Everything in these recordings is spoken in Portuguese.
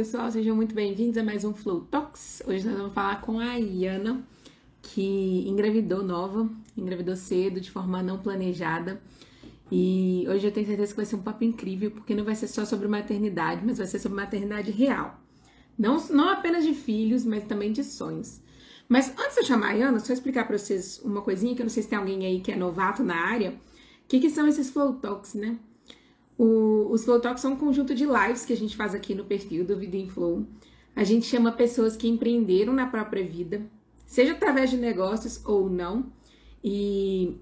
pessoal, sejam muito bem-vindos a mais um Flow Talks. Hoje nós vamos falar com a Iana, que engravidou nova, engravidou cedo, de forma não planejada. E hoje eu tenho certeza que vai ser um papo incrível, porque não vai ser só sobre maternidade, mas vai ser sobre maternidade real. Não, não apenas de filhos, mas também de sonhos. Mas antes de eu chamar a Iana, só explicar para vocês uma coisinha, que eu não sei se tem alguém aí que é novato na área. O que, que são esses Flow Talks, né? O, os Flow Talks são um conjunto de lives que a gente faz aqui no perfil do Vida em Flow. A gente chama pessoas que empreenderam na própria vida, seja através de negócios ou não. E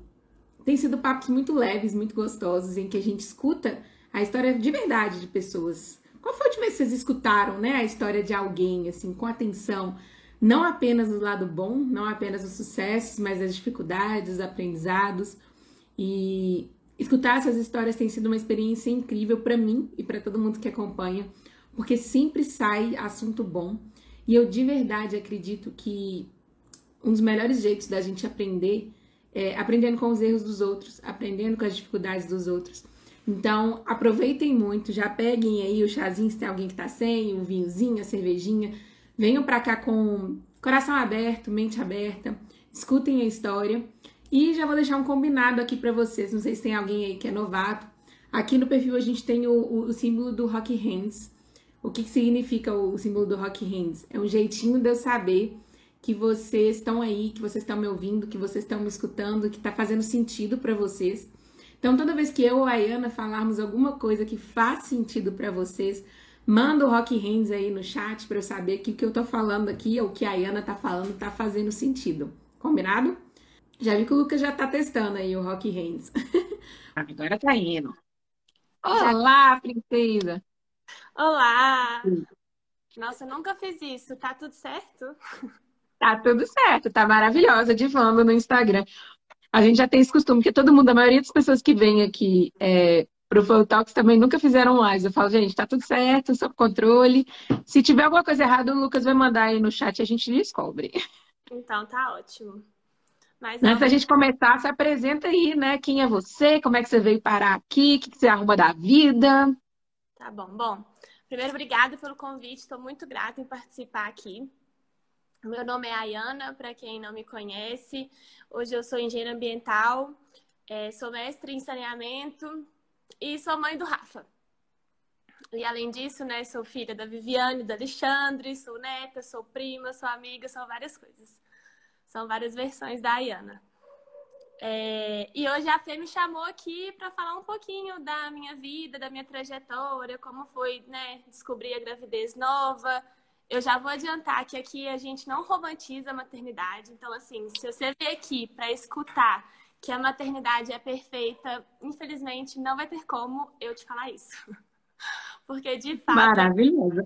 tem sido papos muito leves, muito gostosos, em que a gente escuta a história de verdade de pessoas. Qual foi a última vez que vocês escutaram, né, a história de alguém, assim, com atenção? Não apenas do lado bom, não apenas os sucessos, mas as dificuldades, os aprendizados. E Escutar essas histórias tem sido uma experiência incrível para mim e para todo mundo que acompanha, porque sempre sai assunto bom. E eu de verdade acredito que um dos melhores jeitos da gente aprender é aprendendo com os erros dos outros, aprendendo com as dificuldades dos outros. Então, aproveitem muito, já peguem aí o chazinho se tem alguém que tá sem, o vinhozinho, a cervejinha. Venham para cá com coração aberto, mente aberta, escutem a história e já vou deixar um combinado aqui para vocês. Não sei se tem alguém aí que é novato. Aqui no perfil a gente tem o, o, o símbolo do Rock Hands. O que, que significa o, o, símbolo do Rock Hands? É um jeitinho de eu saber que vocês estão aí, que vocês estão me ouvindo, que vocês estão me escutando, que está fazendo sentido para vocês. Então, toda vez que eu ou a Ayana falarmos alguma coisa que faz sentido para vocês, manda o Rock Hands aí no chat para eu saber que o que eu tô falando aqui ou o que a Ayana tá falando tá fazendo sentido. Combinado? Já vi que o Lucas já tá testando aí o Rock Hands. Agora tá indo. Olá, princesa! Olá! Nossa, eu nunca fiz isso. Tá tudo certo? Tá tudo certo, tá maravilhosa, divando no Instagram. A gente já tem esse costume, que todo mundo, a maioria das pessoas que vem aqui é, pro Flow Talks também nunca fizeram lives. Eu falo, gente, tá tudo certo, sob controle. Se tiver alguma coisa errada, o Lucas vai mandar aí no chat e a gente descobre. Então tá ótimo. Mas Antes da gente começar, se apresenta aí, né? Quem é você? Como é que você veio parar aqui? O que você arruma da vida? Tá bom. Bom, primeiro, obrigada pelo convite. Estou muito grata em participar aqui. Meu nome é Ayana, para quem não me conhece. Hoje eu sou engenheira ambiental, é, sou mestre em saneamento e sou mãe do Rafa. E além disso, né, sou filha da Viviane, do Alexandre, sou neta, sou prima, sou amiga, sou várias coisas. São várias versões da Ayana. É, e hoje a Fê me chamou aqui para falar um pouquinho da minha vida, da minha trajetória, como foi né, descobrir a gravidez nova. Eu já vou adiantar que aqui a gente não romantiza a maternidade. Então, assim, se você veio aqui para escutar que a maternidade é perfeita, infelizmente não vai ter como eu te falar isso. Porque de fato. Maravilhoso.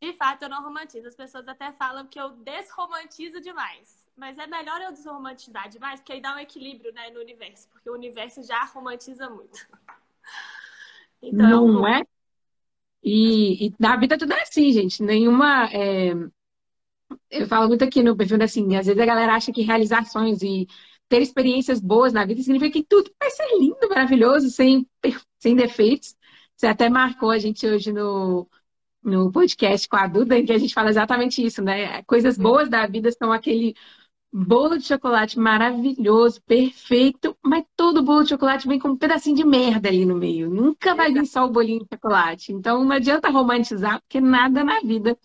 De fato, eu não romantizo. As pessoas até falam que eu desromantizo demais. Mas é melhor eu desromantizar demais, porque aí dá um equilíbrio né, no universo, porque o universo já romantiza muito. Então, Não é? E, e, na vida tudo é assim, gente. Nenhuma. É... Eu falo muito aqui no perfil, assim, às vezes a galera acha que realizar sonhos e ter experiências boas na vida significa que tudo vai ser lindo, maravilhoso, sem, sem defeitos. Você até marcou a gente hoje no, no podcast com a Duda, em que a gente fala exatamente isso, né? Coisas boas da vida são aquele bolo de chocolate maravilhoso, perfeito, mas todo bolo de chocolate vem com um pedacinho de merda ali no meio. Nunca vai vir só o bolinho de chocolate. Então não adianta romantizar, porque nada na vida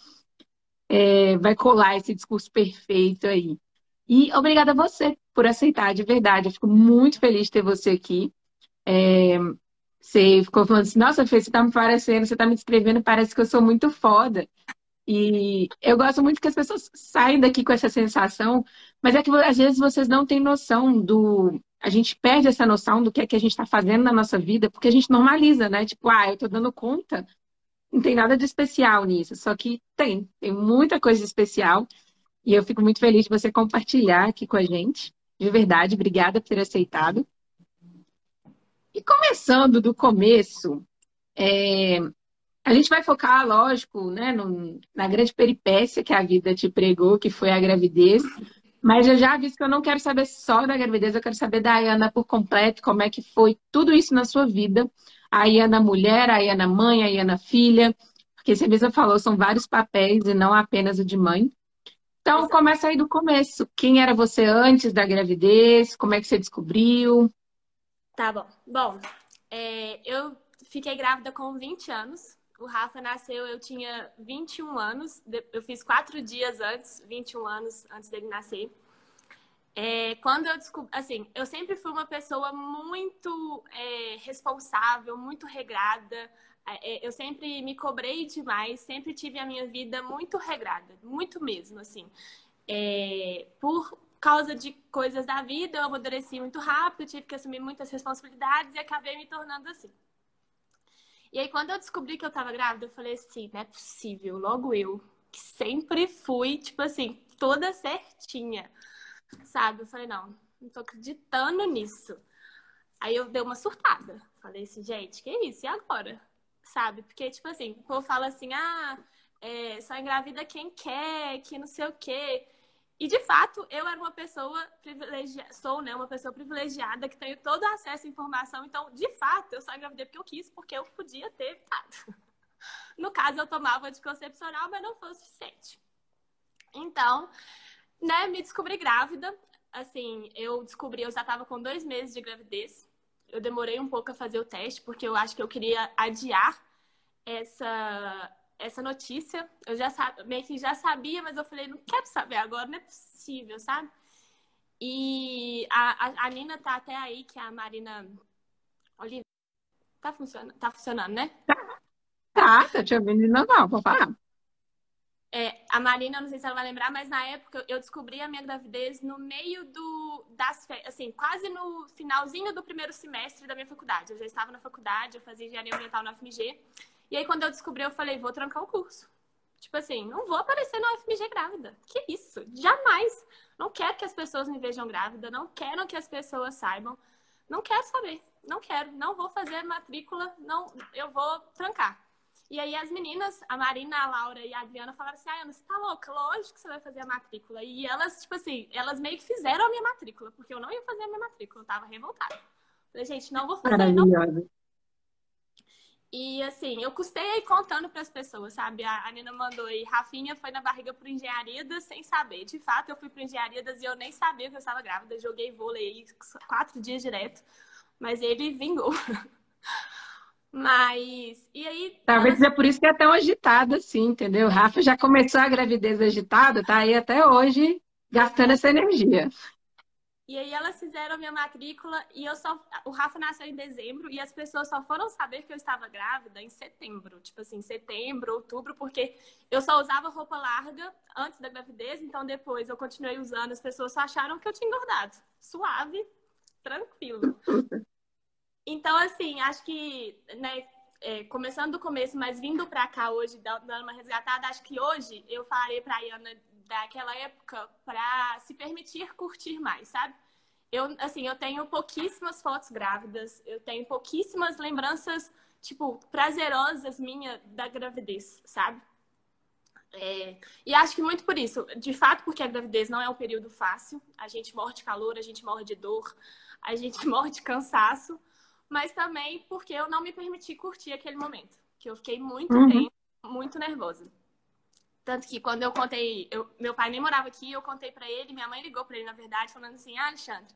é, vai colar esse discurso perfeito aí. E obrigada a você por aceitar, de verdade. Eu fico muito feliz de ter você aqui. É, você ficou falando assim, nossa, Fê, você tá me parecendo, você tá me descrevendo, parece que eu sou muito foda. E eu gosto muito que as pessoas saem daqui com essa sensação, mas é que às vezes vocês não têm noção do. A gente perde essa noção do que é que a gente está fazendo na nossa vida, porque a gente normaliza, né? Tipo, ah, eu estou dando conta. Não tem nada de especial nisso, só que tem, tem muita coisa especial. E eu fico muito feliz de você compartilhar aqui com a gente. De verdade, obrigada por ter aceitado. E começando do começo, é, a gente vai focar, lógico, né, no, na grande peripécia que a vida te pregou, que foi a gravidez. Mas eu já aviso que eu não quero saber só da gravidez, eu quero saber da Ayana por completo, como é que foi tudo isso na sua vida. A Ayana mulher, a Ayana mãe, a Ayana filha. porque você mesmo falou, são vários papéis e não apenas o de mãe. Então, Exato. começa aí do começo. Quem era você antes da gravidez? Como é que você descobriu? Tá bom. Bom, é, eu fiquei grávida com 20 anos. O Rafa nasceu, eu tinha 21 anos. Eu fiz quatro dias antes, 21 anos antes dele nascer. É, quando eu descobri, assim, eu sempre fui uma pessoa muito é, responsável, muito regrada. É, é, eu sempre me cobrei demais, sempre tive a minha vida muito regrada, muito mesmo, assim. É, por causa de coisas da vida, eu amadureci muito rápido, tive que assumir muitas responsabilidades e acabei me tornando assim. E aí, quando eu descobri que eu tava grávida, eu falei assim: não é possível, logo eu, que sempre fui, tipo assim, toda certinha sabe? Eu falei, não, não tô acreditando nisso. Aí eu dei uma surtada. Falei assim, gente, que isso? E agora? Sabe? Porque, tipo assim, o povo fala assim, ah, é, só engravida quem quer, que não sei o quê. E de fato, eu era uma pessoa privilegiada, sou, né, uma pessoa privilegiada que tenho todo acesso à informação. Então, de fato, eu só engravidei porque eu quis, porque eu podia ter evitado. No caso, eu tomava anticoncepcional, mas não foi o suficiente. Então, né, me descobri grávida. Assim, eu descobri, eu já estava com dois meses de gravidez. Eu demorei um pouco a fazer o teste, porque eu acho que eu queria adiar essa, essa notícia. Eu já meio que já sabia, mas eu falei, não quero saber agora, não é possível, sabe? E a, a, Nina tá até aí, que é a Marina Oliveira. Tá funcionando, tá funcionando, né? Tá, tá te ouvindo não, vou falar. É, a Marina, não sei se ela vai lembrar, mas na época eu descobri a minha gravidez no meio do, das assim, quase no finalzinho do primeiro semestre da minha faculdade. Eu já estava na faculdade, eu fazia engenharia ambiental na UFMG. E aí, quando eu descobri, eu falei, vou trancar o curso. Tipo assim, não vou aparecer na UFMG grávida. Que isso? Jamais. Não quero que as pessoas me vejam grávida, não quero que as pessoas saibam. Não quero saber. Não quero. Não vou fazer matrícula, não, eu vou trancar. E aí as meninas, a Marina, a Laura e a Adriana falaram assim, ah, Ana, você tá louca? Lógico que você vai fazer a matrícula. E elas, tipo assim, elas meio que fizeram a minha matrícula, porque eu não ia fazer a minha matrícula, eu tava revoltada. Falei, gente, não vou fazer, não. E assim, eu custei aí contando para as pessoas, sabe? A, Nina mandou aí, Rafinha foi na barriga pro Engenharidas sem saber. De fato, eu fui pro Engenharidas e eu nem sabia que eu estava grávida. Joguei vôlei aí quatro dias direto, mas ele vingou. Mas, e aí. Talvez é por isso que é tão agitada, assim, entendeu? Rafa já começou a gravidez agitada, tá aí até hoje gastando essa energia. E aí elas fizeram a minha matrícula e eu só. O Rafa nasceu em dezembro e as pessoas só foram saber que eu estava grávida em setembro. Tipo assim, setembro, outubro, porque eu só usava roupa larga antes da gravidez, então depois eu continuei usando, as pessoas só acharam que eu tinha engordado. Suave, tranquilo. Então, assim, acho que, né, é, começando do começo, mas vindo para cá hoje, dando uma resgatada, acho que hoje eu falei para a Iana daquela época para se permitir curtir mais, sabe? Eu, assim, eu tenho pouquíssimas fotos grávidas, eu tenho pouquíssimas lembranças, tipo, prazerosas minha da gravidez, sabe? É, e acho que muito por isso, de fato, porque a gravidez não é um período fácil, a gente morre de calor, a gente morre de dor, a gente morre de cansaço, mas também porque eu não me permiti curtir aquele momento, que eu fiquei muito uhum. tempo, muito nervosa. Tanto que quando eu contei, eu, meu pai nem morava aqui, eu contei para ele, minha mãe ligou para ele, na verdade, falando assim: ah, Alexandre,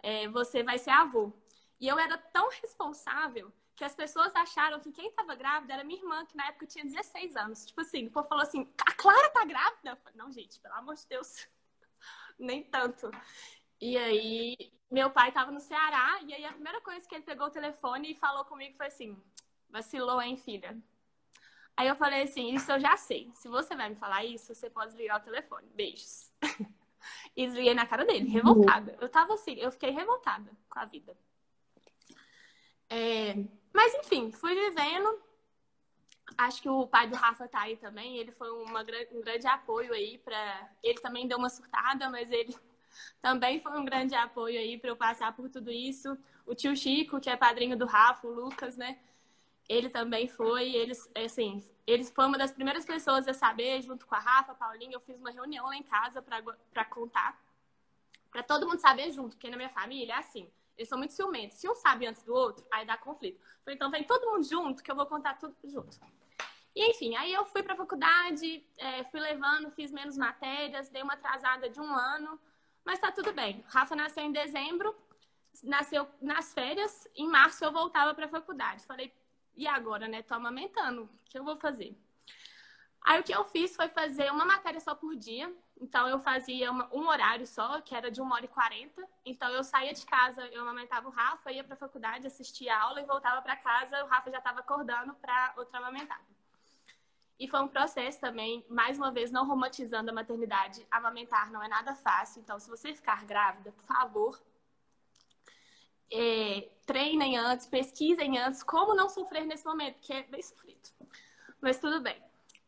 é, você vai ser avô. E eu era tão responsável que as pessoas acharam que quem estava grávida era minha irmã, que na época tinha 16 anos. Tipo assim, o povo falou assim: a Clara tá grávida? Falei, não, gente, pelo amor de Deus, nem tanto. E aí, meu pai estava no Ceará, e aí a primeira coisa que ele pegou o telefone e falou comigo foi assim: vacilou, hein, filha? Aí eu falei assim: isso eu já sei. Se você vai me falar isso, você pode desligar o telefone. Beijos. e desliguei na cara dele, revoltada. Eu tava assim, eu fiquei revoltada com a vida. É... Mas enfim, fui vivendo. Acho que o pai do Rafa tá aí também. Ele foi uma, um grande apoio aí para. Ele também deu uma surtada, mas ele também foi um grande apoio aí para eu passar por tudo isso. O tio Chico, que é padrinho do Rafa, o Lucas, né? Ele também foi, eles, assim, eles foi uma das primeiras pessoas a saber, junto com a Rafa, a Paulinha, eu fiz uma reunião lá em casa para contar. Para todo mundo saber junto, porque na minha família é assim. Eles são muito ciumentos. Se um sabe antes do outro, aí dá conflito. Falei, então vem todo mundo junto, que eu vou contar tudo junto. E enfim, aí eu fui para a faculdade, é, fui levando, fiz menos matérias, dei uma atrasada de um ano, mas tá tudo bem. Rafa nasceu em dezembro, nasceu nas férias, em março eu voltava para a faculdade. Falei, e agora, né? Tô amamentando, o que eu vou fazer? Aí o que eu fiz foi fazer uma matéria só por dia. Então eu fazia uma, um horário só, que era de uma hora e quarenta. Então eu saía de casa, eu amamentava o Rafa, ia para a faculdade, assistia a aula e voltava para casa. O Rafa já estava acordando para outra amamentada. E foi um processo também, mais uma vez, não romantizando a maternidade. Amamentar não é nada fácil. Então, se você ficar grávida, por favor, é, treinem antes, pesquisem antes como não sofrer nesse momento, que é bem sofrido. Mas tudo bem.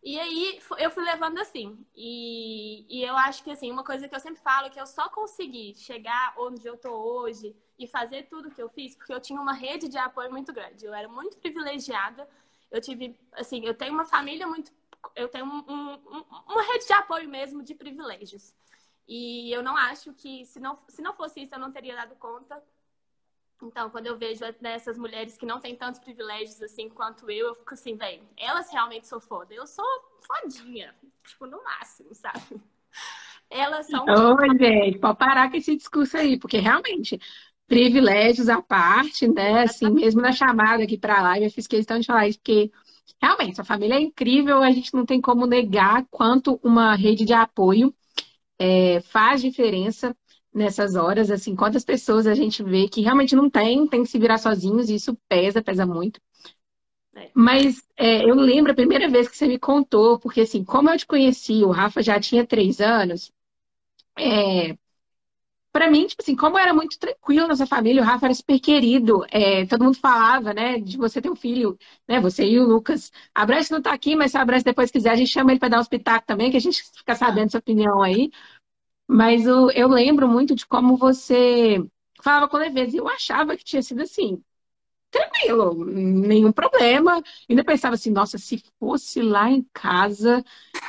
E aí eu fui levando assim. E, e eu acho que assim, uma coisa que eu sempre falo é que eu só consegui chegar onde eu tô hoje e fazer tudo que eu fiz porque eu tinha uma rede de apoio muito grande. Eu era muito privilegiada. Eu tive, assim, eu tenho uma família muito. Eu tenho um, um, uma rede de apoio mesmo de privilégios. E eu não acho que, se não, se não fosse isso, eu não teria dado conta então, quando eu vejo dessas mulheres que não têm tantos privilégios assim quanto eu, eu fico assim, velho, elas realmente são foda. Eu sou fodinha, tipo, no máximo, sabe? Elas são. Oi, gente, pode parar com esse discurso aí, porque realmente, privilégios à parte, né? Assim, mesmo na chamada aqui para a live, eu fiz questão de falar isso, porque realmente, sua família é incrível, a gente não tem como negar quanto uma rede de apoio é, faz diferença nessas horas, assim, quantas pessoas a gente vê que realmente não tem, tem que se virar sozinhos, e isso pesa, pesa muito. É. Mas é, eu lembro a primeira vez que você me contou, porque assim, como eu te conheci, o Rafa já tinha três anos, é, para mim, tipo assim, como era muito tranquilo nessa família, o Rafa era super querido, é, todo mundo falava, né, de você ter um filho, né, você e o Lucas. A não tá aqui, mas se a Branche depois quiser, a gente chama ele para dar um espetáculo também, que a gente fica sabendo sua opinião aí. Mas eu, eu lembro muito de como você falava com leveza. E eu achava que tinha sido assim, tranquilo, nenhum problema. Ainda pensava assim, nossa, se fosse lá em casa,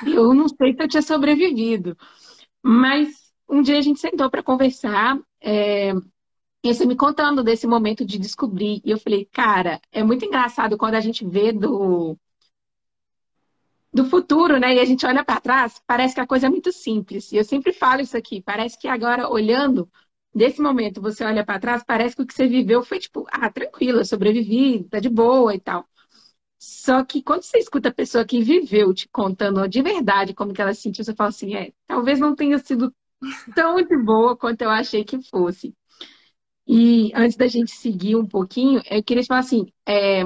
eu não sei se eu tinha sobrevivido. Mas um dia a gente sentou para conversar, é, e você me contando desse momento de descobrir. E eu falei, cara, é muito engraçado quando a gente vê do, do futuro, né? E a gente olha para trás, parece que a coisa é muito simples. E eu sempre falo isso aqui, parece que agora olhando desse momento, você olha para trás, parece que o que você viveu foi tipo, ah, tranquilo, sobrevivi, tá de boa e tal. Só que quando você escuta a pessoa que viveu te contando de verdade como que ela se sentiu, você fala assim, é, talvez não tenha sido tão de boa quanto eu achei que fosse. E antes da gente seguir um pouquinho, eu queria te falar assim, é,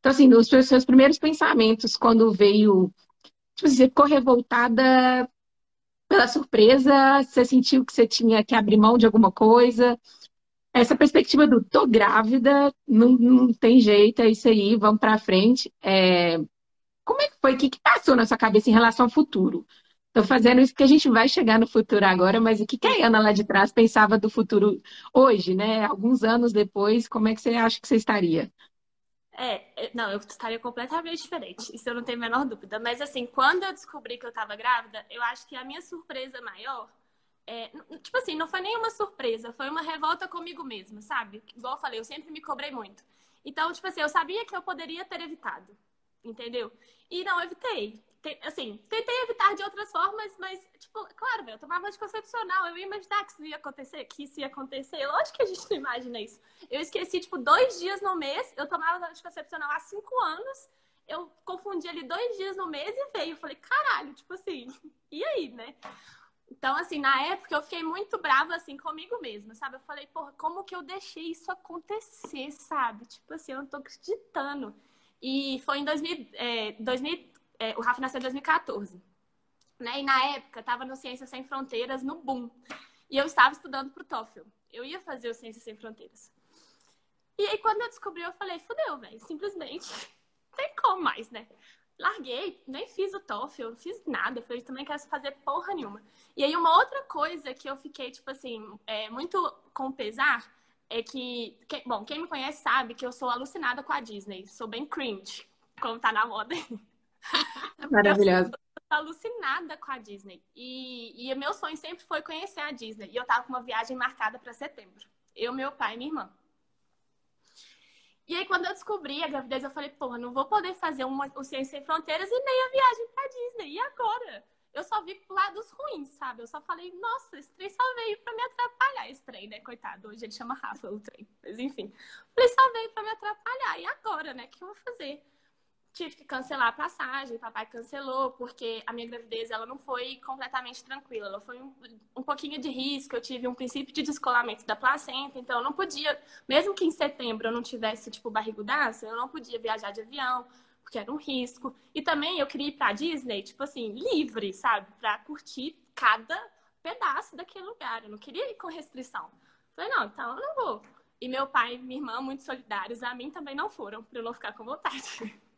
então, assim, os seus primeiros pensamentos quando veio. Tipo, você ficou revoltada pela surpresa? Você sentiu que você tinha que abrir mão de alguma coisa? Essa perspectiva do tô grávida, não, não tem jeito, é isso aí, vamos pra frente. É... Como é que foi? O que, que passou na sua cabeça em relação ao futuro? Estou fazendo isso porque a gente vai chegar no futuro agora, mas o que, que a Ana lá de trás pensava do futuro hoje, né? Alguns anos depois, como é que você acha que você estaria? É, não, eu estaria completamente diferente, isso eu não tenho a menor dúvida. Mas assim, quando eu descobri que eu tava grávida, eu acho que a minha surpresa maior, é, tipo assim, não foi nenhuma surpresa, foi uma revolta comigo mesma, sabe? Igual eu falei, eu sempre me cobrei muito. Então, tipo assim, eu sabia que eu poderia ter evitado, entendeu? E não evitei assim, tentei evitar de outras formas, mas, tipo, claro, eu tomava anticoncepcional, eu ia imaginar que isso ia acontecer, que isso ia acontecer. Lógico que a gente não imagina isso. Eu esqueci, tipo, dois dias no mês, eu tomava anticoncepcional há cinco anos, eu confundi ali dois dias no mês e veio. Eu falei, caralho, tipo assim, e aí, né? Então, assim, na época eu fiquei muito brava, assim, comigo mesma, sabe? Eu falei, porra, como que eu deixei isso acontecer, sabe? Tipo assim, eu não tô acreditando. E foi em 2000, é, 2000 é, o Rafa nasceu em 2014. Né? E na época estava no Ciências Sem Fronteiras, no boom. E eu estava estudando para o TOEFL. Eu ia fazer o Ciências Sem Fronteiras. E aí, quando eu descobri, eu falei, fudeu, velho. Simplesmente. Não tem como mais, né? Larguei, nem fiz o TOEFL, não fiz nada. Eu falei, também quero fazer porra nenhuma. E aí, uma outra coisa que eu fiquei, tipo assim, é, muito com pesar é que, que, bom, quem me conhece sabe que eu sou alucinada com a Disney. Sou bem cringe, como tá na moda. Maravilhosa. Eu tô alucinada com a Disney. E, e meu sonho sempre foi conhecer a Disney. E eu tava com uma viagem marcada para setembro. Eu, meu pai e minha irmã. E aí, quando eu descobri a gravidez, eu falei, porra, não vou poder fazer uma, o Ciência Sem Fronteiras e nem a viagem pra Disney. E agora? Eu só vi lados ruins, sabe? Eu só falei, nossa, esse trem só veio pra me atrapalhar. Esse trem, né? Coitado, hoje ele chama Rafa o trem. Mas enfim. Falei, só veio pra me atrapalhar. E agora, né? O que eu vou fazer? Tive que cancelar a passagem, papai cancelou, porque a minha gravidez ela não foi completamente tranquila, ela foi um, um pouquinho de risco, eu tive um princípio de descolamento da placenta, então eu não podia, mesmo que em setembro eu não tivesse, tipo, barrigudaça, eu não podia viajar de avião, porque era um risco. E também eu queria ir pra Disney, tipo assim, livre, sabe? Pra curtir cada pedaço daquele lugar, eu não queria ir com restrição. Falei, não, então eu não vou. E meu pai e minha irmã, muito solidários, a mim também não foram, pra eu não ficar com vontade.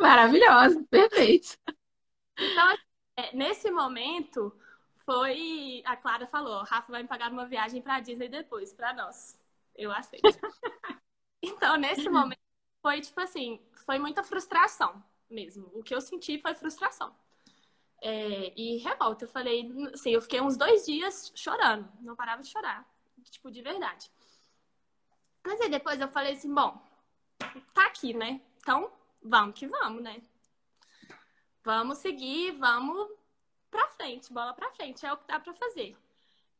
Maravilhosa, perfeito. Então, é, nesse momento, foi. A Clara falou: Rafa vai me pagar uma viagem para Disney depois, para nós. Eu aceito. então, nesse momento, foi tipo assim: foi muita frustração mesmo. O que eu senti foi frustração. É, e revolta. Eu falei, assim, eu fiquei uns dois dias chorando, não parava de chorar, tipo, de verdade. Mas aí depois eu falei assim: bom, tá aqui, né? Então vamos que vamos, né? Vamos seguir, vamos pra frente, bola pra frente, é o que dá pra fazer.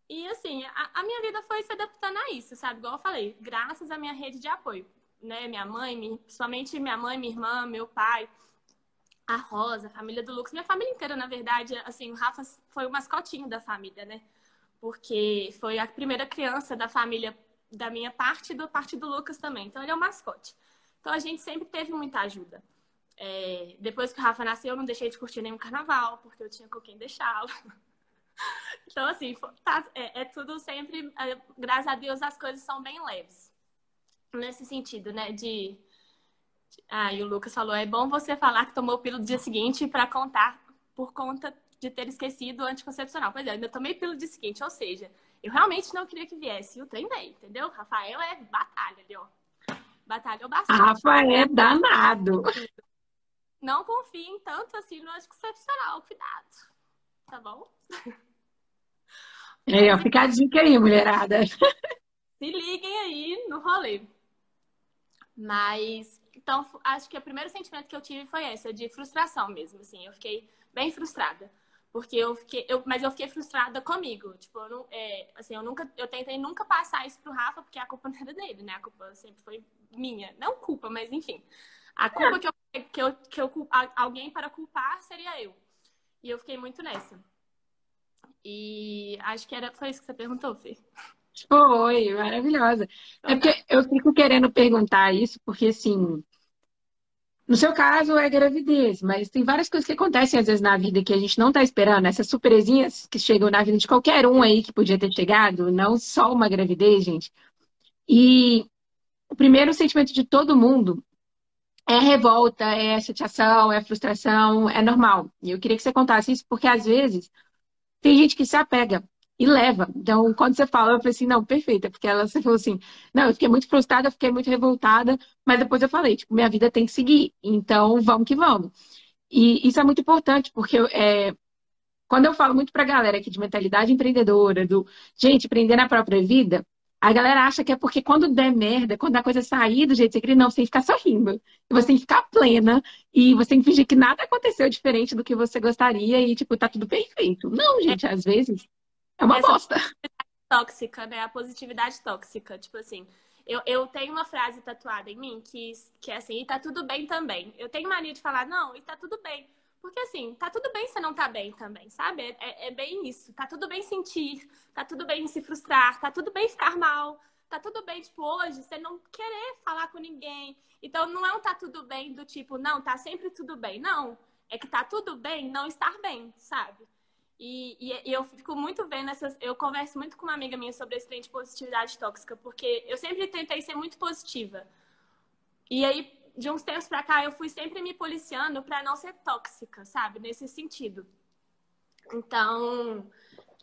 E assim, a, a minha vida foi se adaptando a isso, sabe? Igual eu falei, graças à minha rede de apoio, né? Minha mãe, minha, somente minha mãe, minha irmã, meu pai, a Rosa, a família do Lucas, minha família inteira, na verdade, assim, o Rafa foi o mascotinho da família, né? Porque foi a primeira criança da família da minha parte e da parte do Lucas também. Então ele é o mascote. Então a gente sempre teve muita ajuda. É, depois que o Rafa nasceu, eu não deixei de curtir nenhum carnaval, porque eu tinha com quem deixá-lo. então, assim, tá, é, é, tudo sempre. É, graças a Deus, as coisas são bem leves. Nesse sentido, né? De. Ah, e o Lucas falou: é bom você falar que tomou pílula no dia seguinte para contar por conta de ter esquecido o anticoncepcional. Pois é, eu ainda tomei pílula no dia seguinte, ou seja, eu realmente não queria que viesse. E o trem veio, entendeu? Rafael é batalha ali, ó. Batalhou bastante. Rafa é danado. Não confiem tanto assim no anticoncepcional. Cuidado. Tá bom? É, ó, fica a dica aí, mulherada. Se liguem aí no rolê. Mas, então, acho que o primeiro sentimento que eu tive foi esse, de frustração mesmo, assim. Eu fiquei bem frustrada. Porque eu fiquei, eu, mas eu fiquei frustrada comigo. Tipo, eu não, é, assim, eu nunca, eu tentei nunca passar isso pro Rafa, porque a culpa não era dele, né? A culpa sempre foi minha. Não culpa, mas enfim. A culpa é. que, eu, que, eu, que eu, alguém para culpar seria eu. E eu fiquei muito nessa. E acho que era, foi isso que você perguntou, Fê. Foi, maravilhosa. É porque eu fico querendo perguntar isso, porque assim, no seu caso é gravidez, mas tem várias coisas que acontecem às vezes na vida que a gente não tá esperando, essas surpresinhas que chegam na vida de qualquer um aí que podia ter chegado, não só uma gravidez, gente. E o primeiro sentimento de todo mundo é revolta, é chateação, é frustração, é normal. E eu queria que você contasse isso, porque às vezes tem gente que se apega e leva. Então, quando você fala, eu falei assim, não, perfeita, porque ela falou assim, não, eu fiquei muito frustrada, fiquei muito revoltada, mas depois eu falei, tipo, minha vida tem que seguir, então vamos que vamos. E isso é muito importante, porque é, quando eu falo muito pra galera aqui de mentalidade empreendedora, do gente, empreender na própria vida, a galera acha que é porque quando der merda, quando a coisa sair do jeito que você queria, não, você tem que ficar sorrindo. Você tem que ficar plena e você tem que fingir que nada aconteceu diferente do que você gostaria e, tipo, tá tudo perfeito. Não, gente, às vezes é uma Essa bosta. Tóxica, né? A positividade tóxica. Tipo assim, eu, eu tenho uma frase tatuada em mim que, que é assim, e tá tudo bem também. Eu tenho mania de falar, não, e tá tudo bem. Porque assim, tá tudo bem você não tá bem também, sabe? É, é, é, bem isso. Tá tudo bem sentir, tá tudo bem se frustrar, tá tudo bem ficar mal, tá tudo bem, tipo, hoje você não querer falar com ninguém. Então não é um tá tudo bem do tipo, não, tá sempre tudo bem. Não. É que tá tudo bem não estar bem, sabe? E, e, e, eu fico muito vendo essas. Eu converso muito com uma amiga minha sobre esse trem de positividade tóxica, porque eu sempre tentei ser muito positiva. E aí, de uns tempos pra cá, eu fui sempre me policiando para não ser tóxica, sabe? Nesse sentido. Então,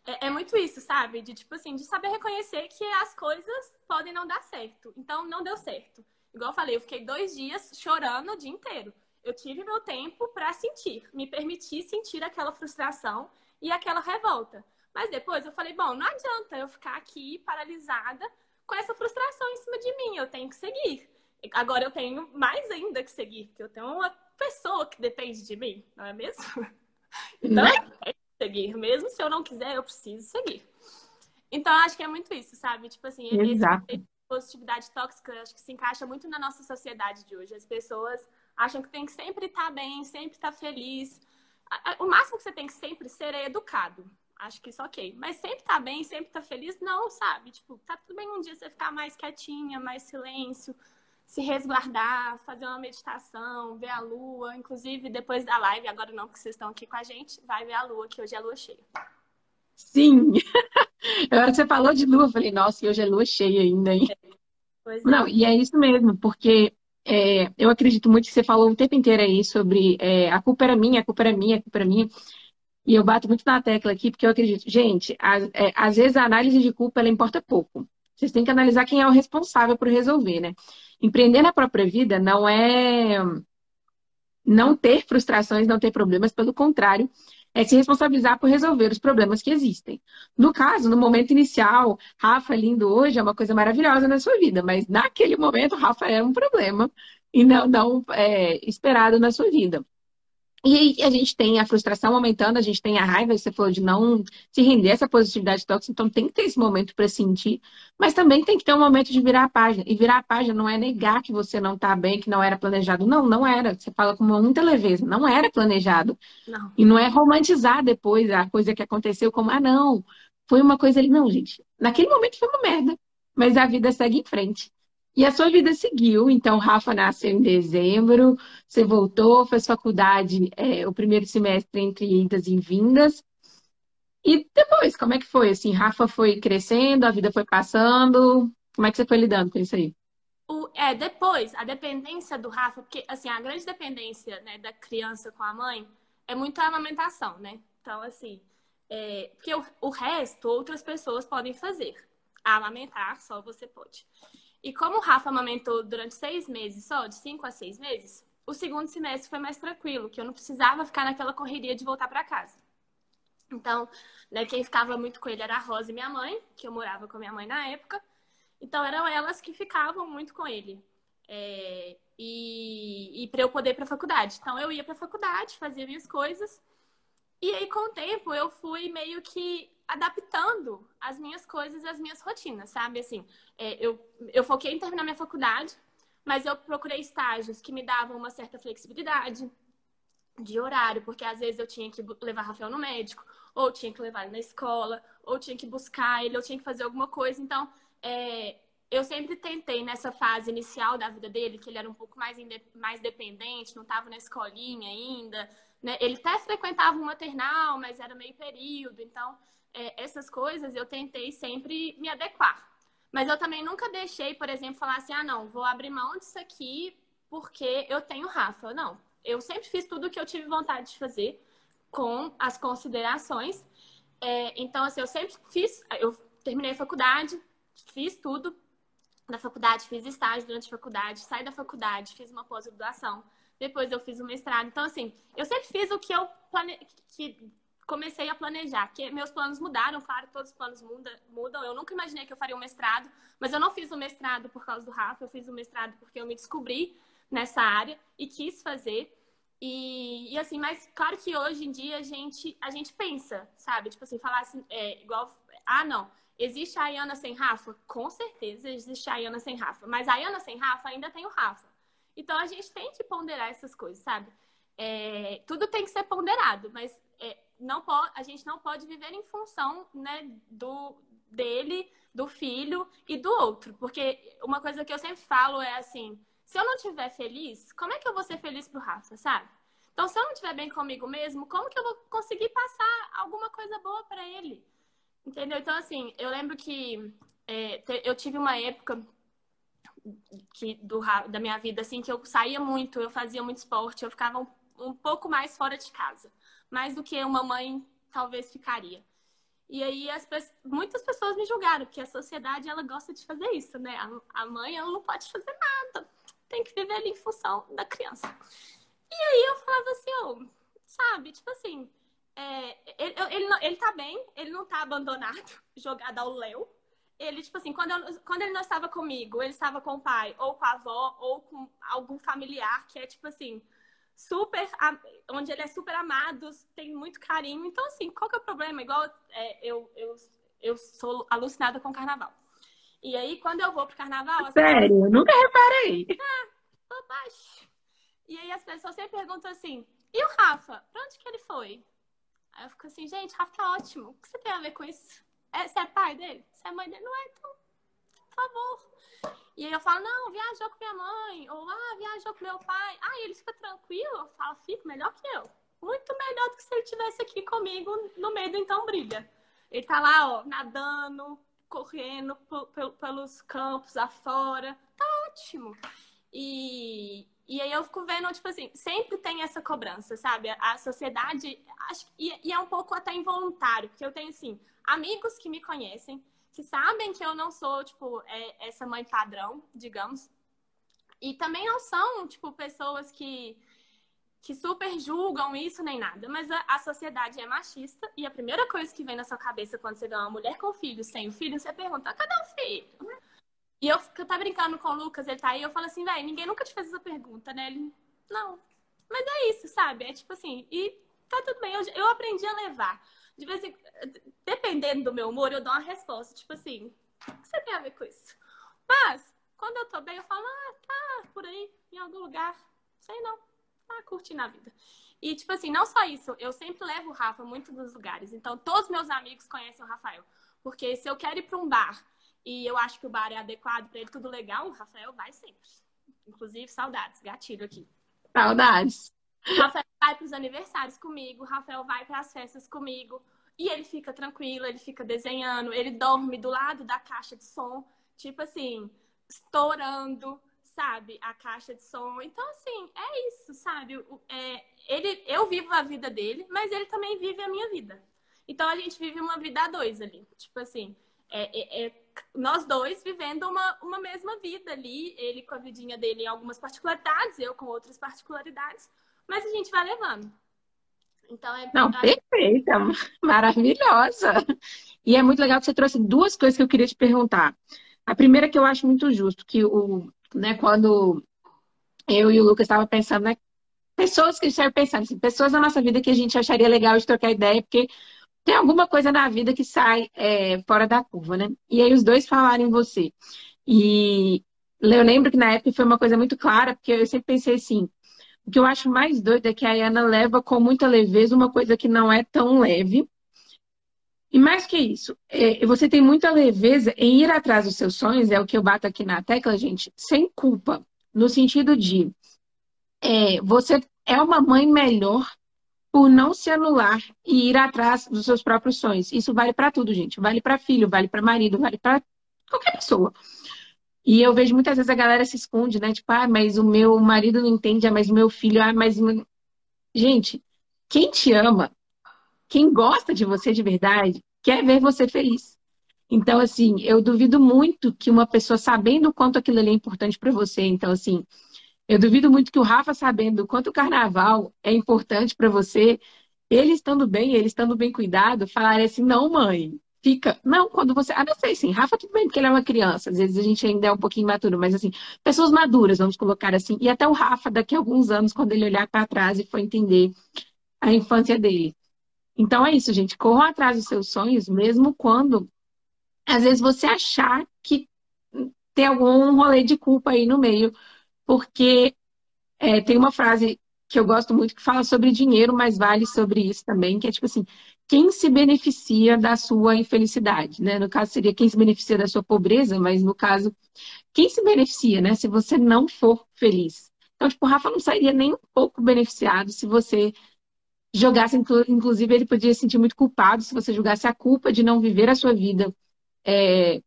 é, é, muito isso, sabe? De tipo assim, de saber reconhecer que as coisas podem não dar certo. Então, não deu certo. Igual eu falei, eu fiquei dois dias chorando o dia inteiro. Eu tive meu tempo para sentir, me permitir sentir aquela frustração e aquela revolta. Mas depois eu falei, bom, não adianta eu ficar aqui paralisada com essa frustração em cima de mim, eu tenho que seguir. Agora eu tenho mais ainda que seguir, porque eu tenho uma pessoa que depende de mim, não é mesmo? Então, né? eu seguir. Mesmo se eu não quiser, eu preciso seguir. Então, acho que é muito isso, sabe? Tipo assim, Exato. esse positividade tóxica, acho que se encaixa muito na nossa sociedade de hoje. As pessoas acham que tem que sempre estar bem, sempre estar feliz. O máximo que você tem que sempre ser é educado. Acho que isso ok. Mas sempre tá bem, sempre tá feliz, não, sabe? Tipo, tá tudo bem um dia você ficar mais quietinha, mais silêncio, se resguardar, fazer uma meditação, ver a lua. Inclusive, depois da live, agora não, porque vocês estão aqui com a gente, vai ver a lua, que hoje é lua cheia. Sim! Agora você falou de lua, eu falei, nossa, e hoje é lua cheia ainda, hein? É. Não, e é isso mesmo, porque é, eu acredito muito que você falou o tempo inteiro aí sobre é, a culpa era minha, a culpa era minha, a culpa era minha. E eu bato muito na tecla aqui, porque eu acredito, gente, às, é, às vezes a análise de culpa ela importa pouco. Vocês têm que analisar quem é o responsável por resolver, né? Empreender na própria vida não é não ter frustrações, não ter problemas, pelo contrário, é se responsabilizar por resolver os problemas que existem. No caso, no momento inicial, Rafa lindo hoje é uma coisa maravilhosa na sua vida, mas naquele momento Rafa era um problema e não, não é, esperado na sua vida. E aí a gente tem a frustração aumentando, a gente tem a raiva, você falou de não se render a essa positividade tóxica, então tem que ter esse momento para sentir, mas também tem que ter um momento de virar a página. E virar a página não é negar que você não está bem, que não era planejado. Não, não era. Você fala com muita leveza, não era planejado. Não. E não é romantizar depois a coisa que aconteceu como, ah, não, foi uma coisa ali. Não, gente, naquele momento foi uma merda, mas a vida segue em frente. E a sua vida seguiu, então Rafa nasceu em dezembro, você voltou, fez faculdade é, o primeiro semestre entre idas e vindas. E depois, como é que foi? Assim, Rafa foi crescendo, a vida foi passando. Como é que você foi lidando com isso aí? O, é, depois, a dependência do Rafa, porque assim, a grande dependência né, da criança com a mãe é muito a amamentação, né? Então, assim, é, porque o, o resto outras pessoas podem fazer. A amamentar, só você pode. E como o Rafa amamentou durante seis meses só, de cinco a seis meses, o segundo semestre foi mais tranquilo, que eu não precisava ficar naquela correria de voltar para casa. Então, né, quem ficava muito com ele era a Rosa e minha mãe, que eu morava com minha mãe na época. Então, eram elas que ficavam muito com ele. É, e, e para eu poder ir para a faculdade. Então, eu ia para a faculdade, fazia minhas coisas. E aí, com o tempo, eu fui meio que adaptando as minhas coisas e as minhas rotinas, sabe? Assim, é, eu, eu foquei em terminar minha faculdade, mas eu procurei estágios que me davam uma certa flexibilidade de horário, porque às vezes eu tinha que levar Rafael no médico, ou tinha que levar ele na escola, ou tinha que buscar ele, ou tinha que fazer alguma coisa. Então, é, eu sempre tentei nessa fase inicial da vida dele, que ele era um pouco mais, mais dependente, não estava na escolinha ainda, né? Ele até frequentava um maternal, mas era meio período, então é, essas coisas eu tentei sempre me adequar. Mas eu também nunca deixei, por exemplo, falar assim: ah, não, vou abrir mão disso aqui porque eu tenho Rafa. Não. Eu sempre fiz tudo o que eu tive vontade de fazer com as considerações. É, então, assim, eu sempre fiz. Eu terminei a faculdade, fiz tudo na faculdade, fiz estágio durante a faculdade, saí da faculdade, fiz uma pós-graduação. Depois eu fiz o mestrado. Então, assim, eu sempre fiz o que eu plane... que comecei a planejar, que meus planos mudaram, claro, todos os planos muda, mudam. Eu nunca imaginei que eu faria um mestrado, mas eu não fiz o mestrado por causa do Rafa, eu fiz o mestrado porque eu me descobri nessa área e quis fazer. E, e assim, mas claro que hoje em dia a gente, a gente pensa, sabe? Tipo assim, falar assim, é, igual, ah, não, existe a Ayana sem Rafa? Com certeza existe a Ayana sem Rafa, mas a Ayana sem Rafa ainda tem o Rafa. Então a gente tem que ponderar essas coisas, sabe? É, tudo tem que ser ponderado, mas é, não pode, a gente não pode viver em função né, do dele, do filho e do outro. Porque uma coisa que eu sempre falo é assim: se eu não estiver feliz, como é que eu vou ser feliz pro Rafa, sabe? Então, se eu não estiver bem comigo mesmo, como que eu vou conseguir passar alguma coisa boa para ele? Entendeu? Então, assim, eu lembro que é, eu tive uma época que, do, da minha vida, assim, que eu saía muito, eu fazia muito esporte, eu ficava um, um pouco mais fora de casa mais do que uma mãe talvez ficaria. E aí as, muitas pessoas me julgaram, porque a sociedade ela gosta de fazer isso, né? A, a mãe ela não pode fazer nada, tem que viver ali em função da criança. E aí eu falava assim, oh, sabe, tipo assim, é, ele, ele, ele tá bem, ele não tá abandonado, jogado ao léu. ele, tipo assim, quando, eu, quando ele não estava comigo, ele estava com o pai, ou com a avó, ou com algum familiar que é, tipo assim, super. onde ele é super amado, tem muito carinho. Então, assim, qual que é o problema? Igual é, eu, eu, eu sou alucinada com carnaval. E aí, quando eu vou pro carnaval. Sério? Pessoas... Nunca reparei. Ah. E aí as pessoas sempre perguntam assim: e o Rafa? Pra onde que ele foi? Aí eu fico assim, gente, Rafa tá ótimo. O que você tem a ver com isso? É, você é pai dele? Você é mãe dele? Não é, então, favor. E aí eu falo, não, viajou com minha mãe. Ou, ah, viajou com meu pai. Ah, ele fica tranquilo? Eu falo, fica melhor que eu. Muito melhor do que se ele estivesse aqui comigo no meio do então brilha. Ele tá lá, ó, nadando, correndo pelos campos afora. Tá ótimo. E, e aí eu fico vendo, tipo assim, sempre tem essa cobrança, sabe? A sociedade, acho, e, e é um pouco até involuntário, porque eu tenho, assim, amigos que me conhecem, que sabem que eu não sou, tipo, é, essa mãe padrão, digamos. E também não são, tipo, pessoas que que super julgam isso nem nada, mas a, a, sociedade é machista e a primeira coisa que vem na sua cabeça quando você vê uma mulher com filho, sem o filho, você pergunta: cadê o filho? E eu, eu tava brincando com o Lucas, ele tá aí, eu falo assim, velho, ninguém nunca te fez essa pergunta, né? Ele, não. Mas é isso, sabe? É tipo assim, e tá tudo bem, eu, eu aprendi a levar. De vez em dependendo do meu humor, eu dou uma resposta, tipo assim, o que você tem a ver com isso? Mas, quando eu tô bem, eu falo, ah, tá por aí, em algum lugar, sei não tá curtindo a vida. E, tipo assim, não só isso, eu sempre levo o Rafa muito nos lugares. Então, todos meus amigos conhecem o Rafael. Porque se eu quero ir para um bar e eu acho que o bar é adequado para ele, tudo legal, o Rafael vai sempre. Inclusive, saudades, gatilho aqui. Saudades. Rafael vai para os aniversários comigo, Rafael vai para as festas comigo. E ele fica tranquilo, ele fica desenhando, ele dorme do lado da caixa de som, tipo assim, estourando sabe, a caixa de som. Então, assim, é isso, sabe? É, ele, eu vivo a vida dele, mas ele também vive a minha vida. Então, a gente vive uma vida a dois ali. Tipo assim, é, é, é, nós dois vivendo uma, uma mesma vida ali. Ele com a vidinha dele em algumas particularidades, eu com outras particularidades. Mas a gente vai levando. Então, é... Não, perfeita, maravilhosa. E é muito legal que você trouxe duas coisas que eu queria te perguntar. A primeira que eu acho muito justo, que o, né, quando eu e o Lucas estavam pensando, né, pessoas que estavam pensando, assim, pessoas na nossa vida que a gente acharia legal de trocar ideia, porque tem alguma coisa na vida que sai é, fora da curva, né? E aí os dois falaram em você. E eu lembro que na época foi uma coisa muito clara, porque eu sempre pensei assim, o que eu acho mais doido é que a Ana leva com muita leveza uma coisa que não é tão leve, e mais que isso, é, você tem muita leveza em ir atrás dos seus sonhos, é o que eu bato aqui na tecla, gente, sem culpa. No sentido de é, você é uma mãe melhor por não se anular e ir atrás dos seus próprios sonhos. Isso vale para tudo, gente. Vale para filho, vale para marido, vale para qualquer pessoa. E eu vejo muitas vezes a galera se esconde, né? Tipo, ah, mas o meu marido não entende, ah, mas o meu filho, ah, mas. Gente, quem te ama quem gosta de você de verdade quer ver você feliz. Então, assim, eu duvido muito que uma pessoa sabendo o quanto aquilo ali é importante para você. Então, assim, eu duvido muito que o Rafa, sabendo o quanto o carnaval é importante para você, ele estando bem, ele estando bem cuidado, falar assim: não, mãe, fica. Não, quando você. Ah, não sei, sim, Rafa, tudo bem, porque ele é uma criança. Às vezes a gente ainda é um pouquinho imaturo, mas assim, pessoas maduras, vamos colocar assim. E até o Rafa, daqui a alguns anos, quando ele olhar para trás e for entender a infância dele. Então é isso, gente. Corram atrás dos seus sonhos, mesmo quando às vezes você achar que tem algum rolê de culpa aí no meio, porque é, tem uma frase que eu gosto muito que fala sobre dinheiro, mas vale sobre isso também, que é tipo assim, quem se beneficia da sua infelicidade, né? No caso seria quem se beneficia da sua pobreza, mas no caso, quem se beneficia, né? Se você não for feliz. Então, tipo, o Rafa não sairia nem um pouco beneficiado se você jogasse, inclusive, ele podia se sentir muito culpado se você jogasse a culpa de não viver a sua vida é,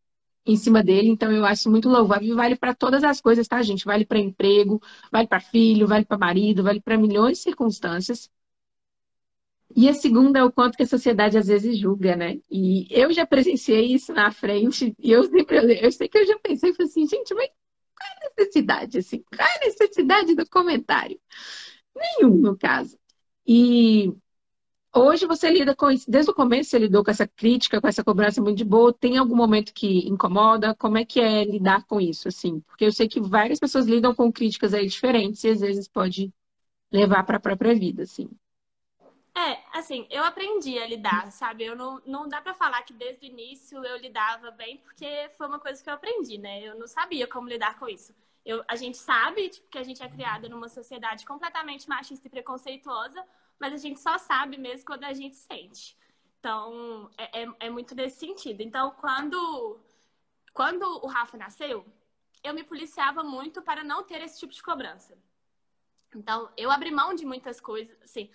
em cima dele. Então, eu acho muito louvável. Vale para todas as coisas, tá, gente? Vale para emprego, vale para filho, vale para marido, vale para milhões de circunstâncias. E a segunda é o quanto que a sociedade às vezes julga, né? E eu já presenciei isso na frente, e eu sempre, eu sei que eu já pensei, falei assim, gente, mas qual é a necessidade, assim? Qual é a necessidade do comentário? Nenhum, no caso. E hoje você lida com isso, desde o começo você lidou com essa crítica, com essa cobrança muito de boa, tem algum momento que incomoda? Como é que é lidar com isso, assim? Porque eu sei que várias pessoas lidam com críticas aí diferentes e às vezes pode levar para a própria vida, assim. É, assim, eu aprendi a lidar, sabe? Eu não, não dá para falar que desde o início eu lidava bem, porque foi uma coisa que eu aprendi, né? Eu não sabia como lidar com isso. Eu, a gente sabe tipo, que a gente é criada numa sociedade completamente machista e preconceituosa, mas a gente só sabe mesmo quando a gente sente. Então, é, é, é muito nesse sentido. Então, quando, quando o Rafa nasceu, eu me policiava muito para não ter esse tipo de cobrança. Então, eu abri mão de muitas coisas, assim,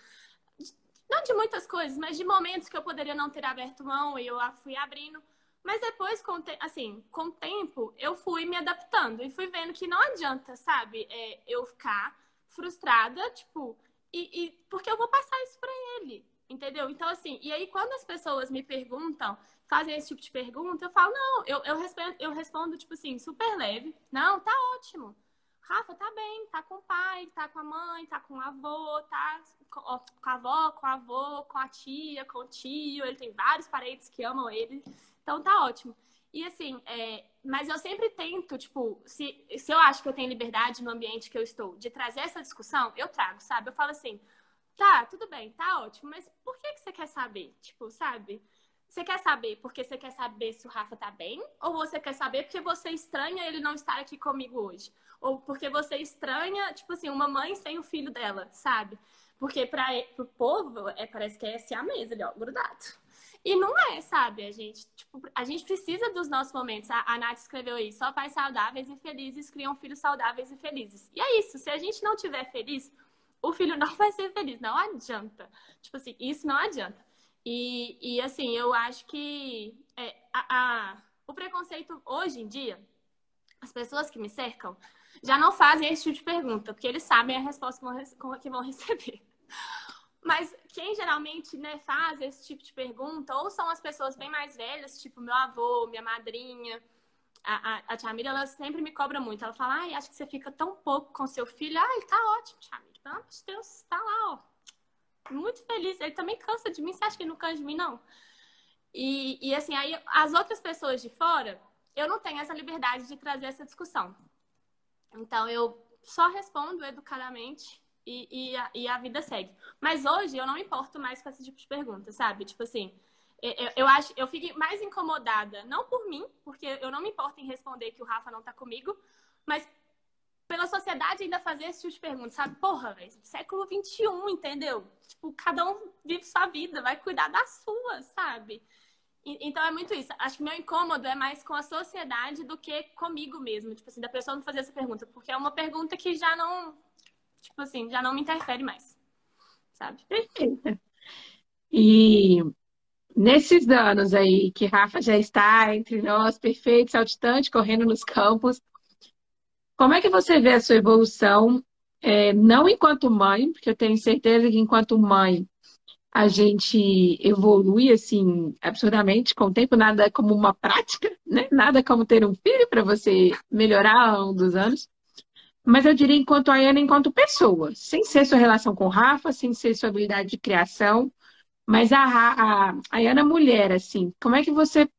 não de muitas coisas, mas de momentos que eu poderia não ter aberto mão e eu fui abrindo. Mas depois, com te... assim, com o tempo, eu fui me adaptando e fui vendo que não adianta, sabe, é, eu ficar frustrada, tipo, e, e, porque eu vou passar isso para ele, entendeu? Então, assim, e aí quando as pessoas me perguntam, fazem esse tipo de pergunta, eu falo, não, eu, eu, respondo, eu respondo, tipo assim, super leve, não, tá ótimo. Rafa tá bem, tá com o pai, tá com a mãe, tá com o avô, tá com a avó, com o avô, com a tia, com o tio. Ele tem vários parentes que amam ele. Então tá ótimo. E assim, é, mas eu sempre tento, tipo, se, se eu acho que eu tenho liberdade no ambiente que eu estou de trazer essa discussão, eu trago, sabe? Eu falo assim, tá, tudo bem, tá ótimo, mas por que, que você quer saber? Tipo, sabe? Você quer saber porque você quer saber se o Rafa tá bem? Ou você quer saber porque você estranha ele não estar aqui comigo hoje? Ou porque você estranha, tipo assim, uma mãe sem o filho dela, sabe? Porque para o povo, é, parece que é esse a mesa ali, ó, grudado. E não é, sabe? A gente, tipo, a gente precisa dos nossos momentos. A, a Nath escreveu aí, só pais saudáveis e felizes criam filhos saudáveis e felizes. E é isso, se a gente não tiver feliz, o filho não vai ser feliz, não adianta. Tipo assim, isso não adianta. E, e assim, eu acho que é, a, a, o preconceito hoje em dia, as pessoas que me cercam já não fazem esse tipo de pergunta, porque eles sabem a resposta que vão receber. Mas quem geralmente né, faz esse tipo de pergunta, ou são as pessoas bem mais velhas, tipo meu avô, minha madrinha, a, a, a tia ela sempre me cobra muito. Ela fala, ai, acho que você fica tão pouco com seu filho. Ai, tá ótimo, tia. Pelo amor de Deus, tá lá, ó muito feliz. Ele também cansa de mim. Você acha que ele não cansa de mim, não? E, e assim, aí as outras pessoas de fora, eu não tenho essa liberdade de trazer essa discussão. Então, eu só respondo educadamente e, e, a, e a vida segue. Mas hoje eu não me importo mais com esse tipo de pergunta, sabe? Tipo assim, eu, eu, acho, eu fico mais incomodada, não por mim, porque eu não me importo em responder que o Rafa não tá comigo, mas pela sociedade ainda fazer esse tipo de pergunta, sabe? Porra, século XXI, entendeu? Tipo, cada um vive sua vida, vai cuidar da sua, sabe? Então é muito isso. Acho que meu incômodo é mais com a sociedade do que comigo mesmo. Tipo assim, da pessoa não fazer essa pergunta. Porque é uma pergunta que já não, tipo assim, já não me interfere mais. Sabe? Perfeito. E nesses anos aí que Rafa já está entre nós, perfeito, saltitante, correndo nos campos, como é que você vê a sua evolução, é, não enquanto mãe, porque eu tenho certeza que enquanto mãe a gente evolui assim absurdamente com o tempo, nada como uma prática, né? Nada como ter um filho para você melhorar ao longo dos anos. Mas eu diria enquanto a Ana, enquanto pessoa, sem ser sua relação com o Rafa, sem ser sua habilidade de criação, mas a, a, a Ana mulher, assim, como é que você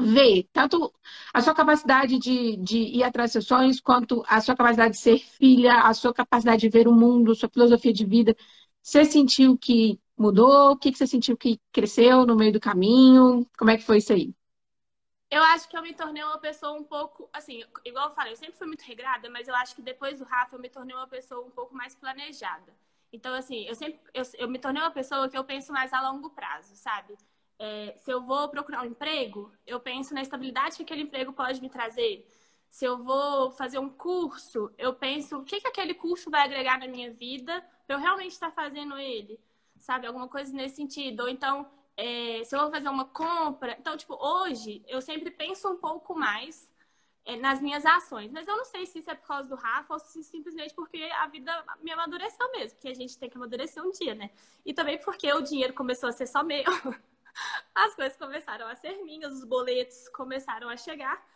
ver tanto a sua capacidade de, de ir atrás dos seus sonhos, quanto a sua capacidade de ser filha, a sua capacidade de ver o mundo, sua filosofia de vida. Você sentiu que mudou? O que você sentiu que cresceu no meio do caminho? Como é que foi isso aí? Eu acho que eu me tornei uma pessoa um pouco, assim, igual eu falei, eu sempre fui muito regrada, mas eu acho que depois do Rafa eu me tornei uma pessoa um pouco mais planejada. Então, assim, eu sempre, eu, eu me tornei uma pessoa que eu penso mais a longo prazo, sabe? É, se eu vou procurar um emprego, eu penso na estabilidade que aquele emprego pode me trazer. Se eu vou fazer um curso, eu penso o que, que aquele curso vai agregar na minha vida para eu realmente estar fazendo ele, sabe? Alguma coisa nesse sentido. Ou então, é, se eu vou fazer uma compra. Então, tipo, hoje eu sempre penso um pouco mais é, nas minhas ações. Mas eu não sei se isso é por causa do Rafa ou se simplesmente porque a vida me amadureceu mesmo. Porque a gente tem que amadurecer um dia, né? E também porque o dinheiro começou a ser só meu. as coisas começaram a ser minhas, os boletos começaram a chegar.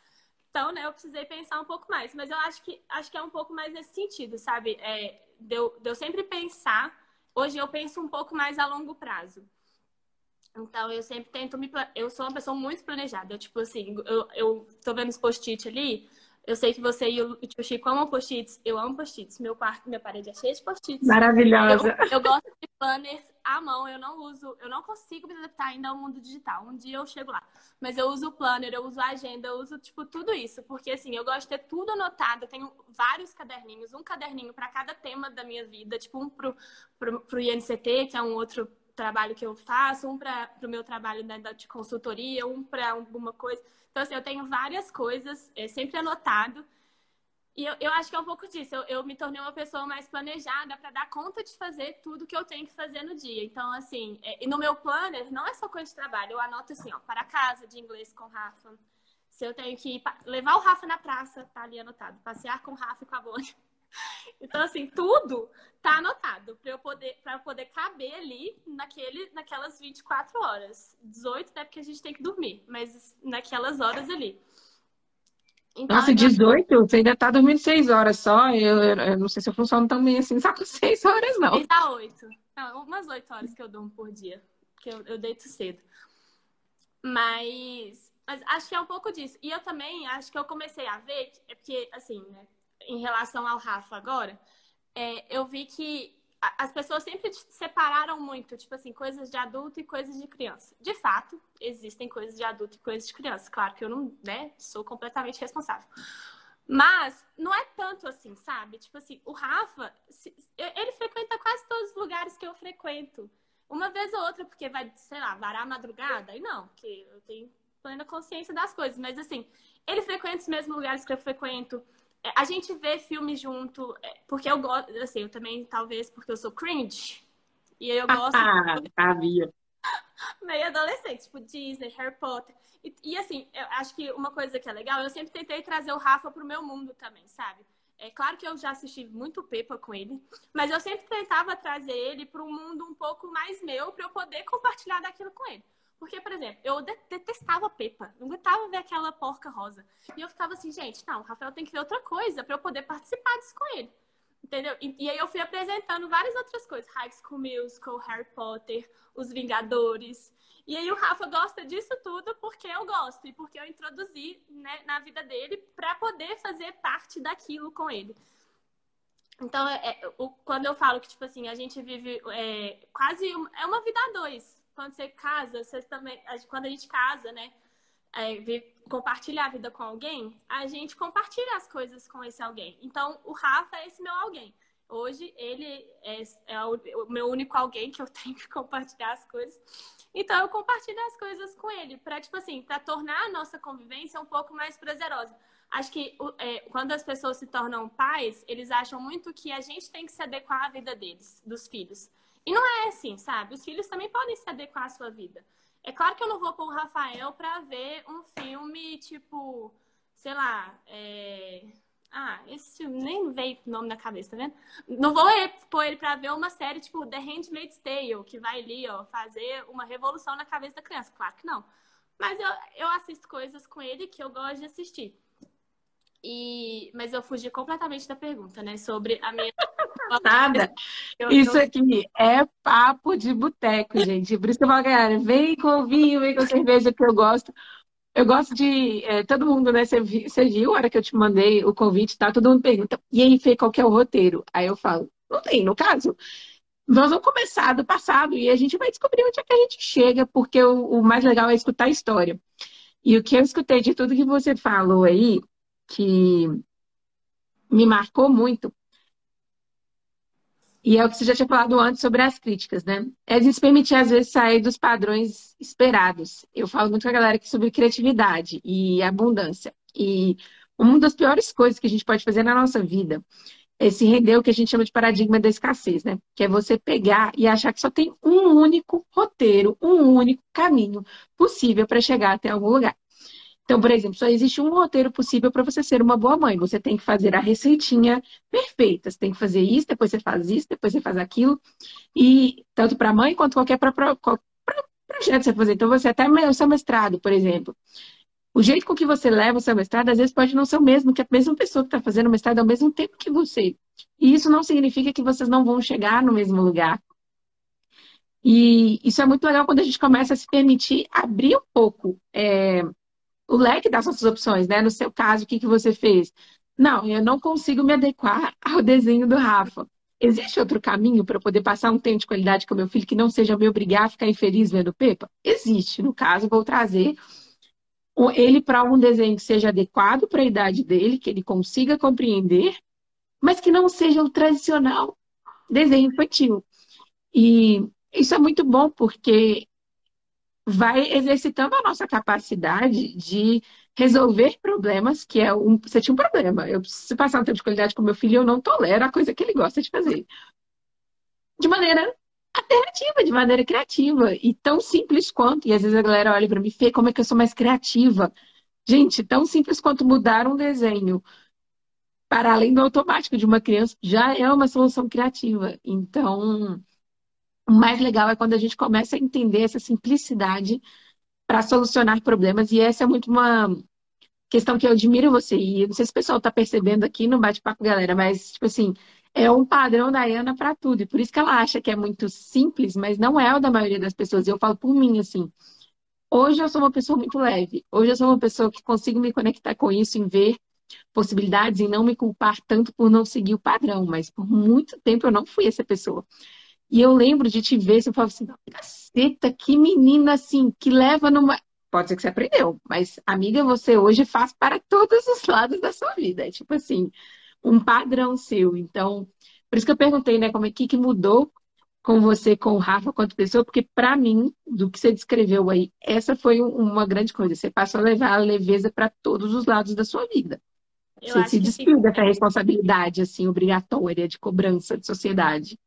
Então, né, eu precisei pensar um pouco mais. Mas eu acho que, acho que é um pouco mais nesse sentido, sabe? É, deu, deu sempre pensar hoje eu penso um pouco mais a longo prazo. Então, eu sempre tento me. Eu sou uma pessoa muito planejada. Eu, tipo assim, eu, eu tô vendo os post-it ali. Eu sei que você e o tio Chico amam post-its. Eu amo post-its. Meu quarto, minha parede é cheia de post-its. Maravilhosa. Eu, eu, gosto de planners à mão. Eu não uso, eu não consigo me adaptar ainda ao mundo digital. Um dia eu chego lá. Mas eu uso o planner, eu uso a agenda, eu uso, tipo, tudo isso. Porque, assim, eu gosto de ter tudo anotado. Eu tenho vários caderninhos. Um caderninho para cada tema da minha vida. Tipo, um pro, pro, pro INCT, que é um outro trabalho que eu faço, um para o meu trabalho né, de consultoria, um para alguma coisa. Então, assim, eu tenho várias coisas, é, sempre anotado. E eu, eu acho que é um pouco disso. Eu, eu me tornei uma pessoa mais planejada para dar conta de fazer tudo que eu tenho que fazer no dia. Então, assim, é, e no meu planner, não é só coisa de trabalho. Eu anoto assim, ó, para casa de inglês com Rafa. Se eu tenho que ir, levar o Rafa na praça, tá ali anotado. Passear com o Rafa e com a Bonnie. Então, assim, tudo tá anotado para eu poder para poder caber ali naquele, naquelas 24 horas. 18, né? Porque a gente tem que dormir, mas naquelas horas ali. Então, Nossa, 18? Você ainda tá dormindo 6 horas só. Eu, eu, eu, não sei se eu funciono tão bem assim, só com 6 horas, não. E dá 8. Não, umas 8 horas que eu durmo por dia. Porque eu, eu deito cedo. Mas, mas acho que é um pouco disso. E eu também acho que eu comecei a ver, é porque, assim, né? Em relação ao Rafa agora, é, eu vi que as pessoas sempre separaram muito, tipo assim, coisas de adulto e coisas de criança. De fato, existem coisas de adulto e coisas de criança. Claro que eu não, né, sou completamente responsável. Mas não é tanto assim, sabe? Tipo assim, o Rafa, ele frequenta quase todos os lugares que eu frequento. Uma vez ou outra, porque vai, sei lá, varar a madrugada. E não, porque eu tenho plena consciência das coisas. Mas assim, ele frequenta os mesmos lugares que eu frequento. É, a gente vê filmes junto, é, porque eu gosto, assim, eu também, talvez porque eu sou cringe, e eu gosto. Ah, sabia. Meio adolescente, tipo Disney, Harry Potter. E, e, assim, eu acho que uma coisa que é legal, eu sempre tentei trazer o Rafa pro meu mundo também, sabe? É claro que eu já assisti muito Pepa com ele, mas eu sempre tentava trazer ele para um mundo um pouco mais meu, para eu poder compartilhar daquilo com ele. Porque, por exemplo, eu detestava Pepa. Não aguentava ver aquela porca rosa. E eu ficava assim, gente, não, o Rafael tem que ver outra coisa para eu poder participar disso com ele. Entendeu? E, e, aí eu fui apresentando várias outras coisas. High School Musical, Harry Potter, Os Vingadores. E aí o Rafa gosta disso tudo porque eu gosto. E porque eu introduzi né, na vida dele para poder fazer parte daquilo com ele. Então, é, é, o, quando eu falo que, tipo assim, a gente vive é, quase... É uma vida a dois quando você casa, você também, quando a gente casa, né? É, compartilhar a vida com alguém, a gente compartilha as coisas com esse alguém. Então, o Rafa é esse meu alguém. Hoje, ele é, é o, meu único alguém que eu tenho que compartilhar as coisas. Então, eu compartilho as coisas com ele, para, tipo assim, para tornar a nossa convivência um pouco mais prazerosa. Acho que é, quando as pessoas se tornam pais, eles acham muito que a gente tem que se adequar à vida deles, dos filhos. E não é assim, sabe? Os filhos também podem se adequar à sua vida. É claro que eu não vou pôr o Rafael pra ver um filme tipo, sei lá, é... Ah, esse nem veio o nome na cabeça, tá vendo? Não vou pôr ele pra ver uma série tipo The Handmaid's Tale, que vai ali, ó, fazer uma revolução na cabeça da criança. Claro que não. Mas eu, eu assisto coisas com ele que eu gosto de assistir. E, mas eu fugi completamente da pergunta, né? Sobre a minha. Nada. Isso aqui é papo de boteco, gente. Por isso que eu falo, galera, vem com vinho, vem com cerveja que eu gosto. Eu gosto de. É, todo mundo, né? Você, você viu a hora que eu te mandei o convite, tá? Todo mundo pergunta, e aí, Fê, qual que é o roteiro? Aí eu falo, não tem, no caso. Nós vamos começar do passado e a gente vai descobrir onde é que a gente chega, porque o, o mais legal é escutar a história. E o que eu escutei de tudo que você falou aí, que me marcou muito. E é o que você já tinha falado antes sobre as críticas, né? É de se permitir, às vezes, sair dos padrões esperados. Eu falo muito com a galera aqui sobre criatividade e abundância. E uma das piores coisas que a gente pode fazer na nossa vida é se render o que a gente chama de paradigma da escassez, né? Que é você pegar e achar que só tem um único roteiro, um único caminho possível para chegar até algum lugar. Então, por exemplo, só existe um roteiro possível para você ser uma boa mãe. Você tem que fazer a receitinha perfeita. Você tem que fazer isso, depois você faz isso, depois você faz aquilo. E tanto para mãe quanto qualquer pra, pra, pra, projeto que você fazer. Então, você até o seu mestrado, por exemplo. O jeito com que você leva o seu mestrado, às vezes, pode não ser o mesmo que a mesma pessoa que está fazendo o mestrado ao mesmo tempo que você. E isso não significa que vocês não vão chegar no mesmo lugar. E isso é muito legal quando a gente começa a se permitir abrir um pouco é, o leque das nossas opções, né? No seu caso, o que, que você fez? Não, eu não consigo me adequar ao desenho do Rafa. Existe outro caminho para eu poder passar um tempo de qualidade com meu filho que não seja me obrigar a ficar infeliz vendo Pepa? Existe. No caso, vou trazer ele para algum desenho que seja adequado para a idade dele, que ele consiga compreender, mas que não seja o tradicional desenho infantil. E isso é muito bom porque vai exercitando a nossa capacidade de resolver problemas, que é um. Você tinha um problema. Eu preciso passar um tempo de qualidade com meu filho eu não tolero a coisa que ele gosta de fazer. De maneira alternativa, de maneira criativa. E tão simples quanto. E às vezes a galera olha para mim, Fê, como é que eu sou mais criativa? Gente, tão simples quanto mudar um desenho para além do automático de uma criança já é uma solução criativa. Então, o mais legal é quando a gente começa a entender essa simplicidade para solucionar problemas. E essa é muito uma questão que eu admiro você. E não sei se o pessoal está percebendo aqui no bate-papo, galera, mas, tipo assim, é um padrão da Ana para tudo. E por isso que ela acha que é muito simples, mas não é o da maioria das pessoas. Eu falo por mim, assim. Hoje eu sou uma pessoa muito leve. Hoje eu sou uma pessoa que consigo me conectar com isso, em ver possibilidades e não me culpar tanto por não seguir o padrão. Mas por muito tempo eu não fui essa pessoa. E eu lembro de te ver, você falava assim, caceta, que menina assim, que leva numa. Pode ser que você aprendeu, mas amiga, você hoje faz para todos os lados da sua vida. É tipo assim, um padrão seu. Então, por isso que eu perguntei, né, como é que, que mudou com você, com o Rafa, quanto pessoa, porque para mim, do que você descreveu aí, essa foi uma grande coisa. Você passou a levar a leveza para todos os lados da sua vida. Eu você se despiu que... dessa responsabilidade, assim, obrigatória, de cobrança de sociedade.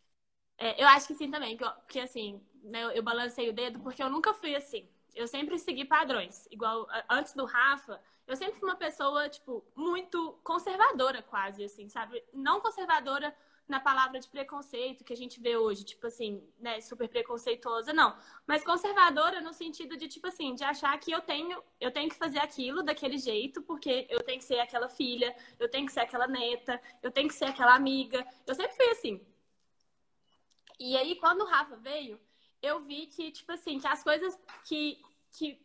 É, eu acho que sim também, porque assim, né, eu, balancei o dedo porque eu nunca fui assim. Eu sempre segui padrões. Igual antes do Rafa, eu sempre fui uma pessoa, tipo, muito conservadora, quase, assim, sabe? Não conservadora na palavra de preconceito que a gente vê hoje, tipo assim, né, super preconceituosa, não. Mas conservadora no sentido de, tipo assim, de achar que eu tenho, eu tenho que fazer aquilo daquele jeito, porque eu tenho que ser aquela filha, eu tenho que ser aquela neta, eu tenho que ser aquela amiga. Eu sempre fui assim. E aí, quando o Rafa veio, eu vi que, tipo assim, que as coisas que. que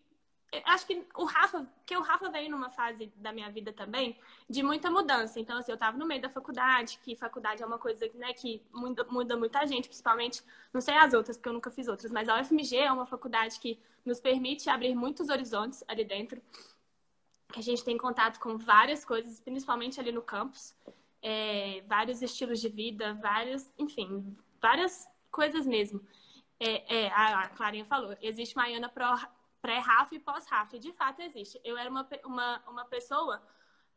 acho que o Rafa, que o Rafa veio numa fase da minha vida também de muita mudança. Então, assim, eu tava no meio da faculdade, que faculdade é uma coisa né, que muda, muda muita gente, principalmente, não sei as outras, porque eu nunca fiz outras, mas a UFMG é uma faculdade que nos permite abrir muitos horizontes ali dentro. Que a gente tem contato com várias coisas, principalmente ali no campus. É, vários estilos de vida, vários, enfim, várias coisas mesmo. É, é, a Clarinha falou, existe uma Iana pré-RAF e pós-RAF. De fato, existe. Eu era uma, uma, uma pessoa,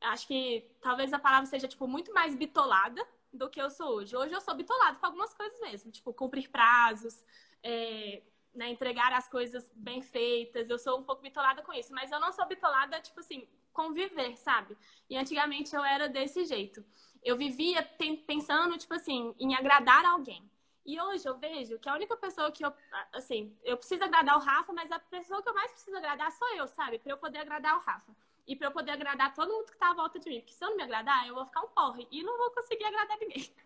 acho que talvez a palavra seja, tipo, muito mais bitolada do que eu sou hoje. Hoje eu sou bitolada com algumas coisas mesmo, tipo, cumprir prazos, é, né, entregar as coisas bem feitas. Eu sou um pouco bitolada com isso, mas eu não sou bitolada, tipo assim, conviver, sabe? E antigamente eu era desse jeito. Eu vivia pensando, tipo assim, em agradar alguém. E hoje eu vejo que a única pessoa que eu, assim, eu preciso agradar o Rafa, mas a pessoa que eu mais preciso agradar sou eu, sabe? Para eu poder agradar o Rafa. E para eu poder agradar todo mundo que tá à volta de mim. Porque se eu não me agradar, eu vou ficar um porre e não vou conseguir agradar ninguém.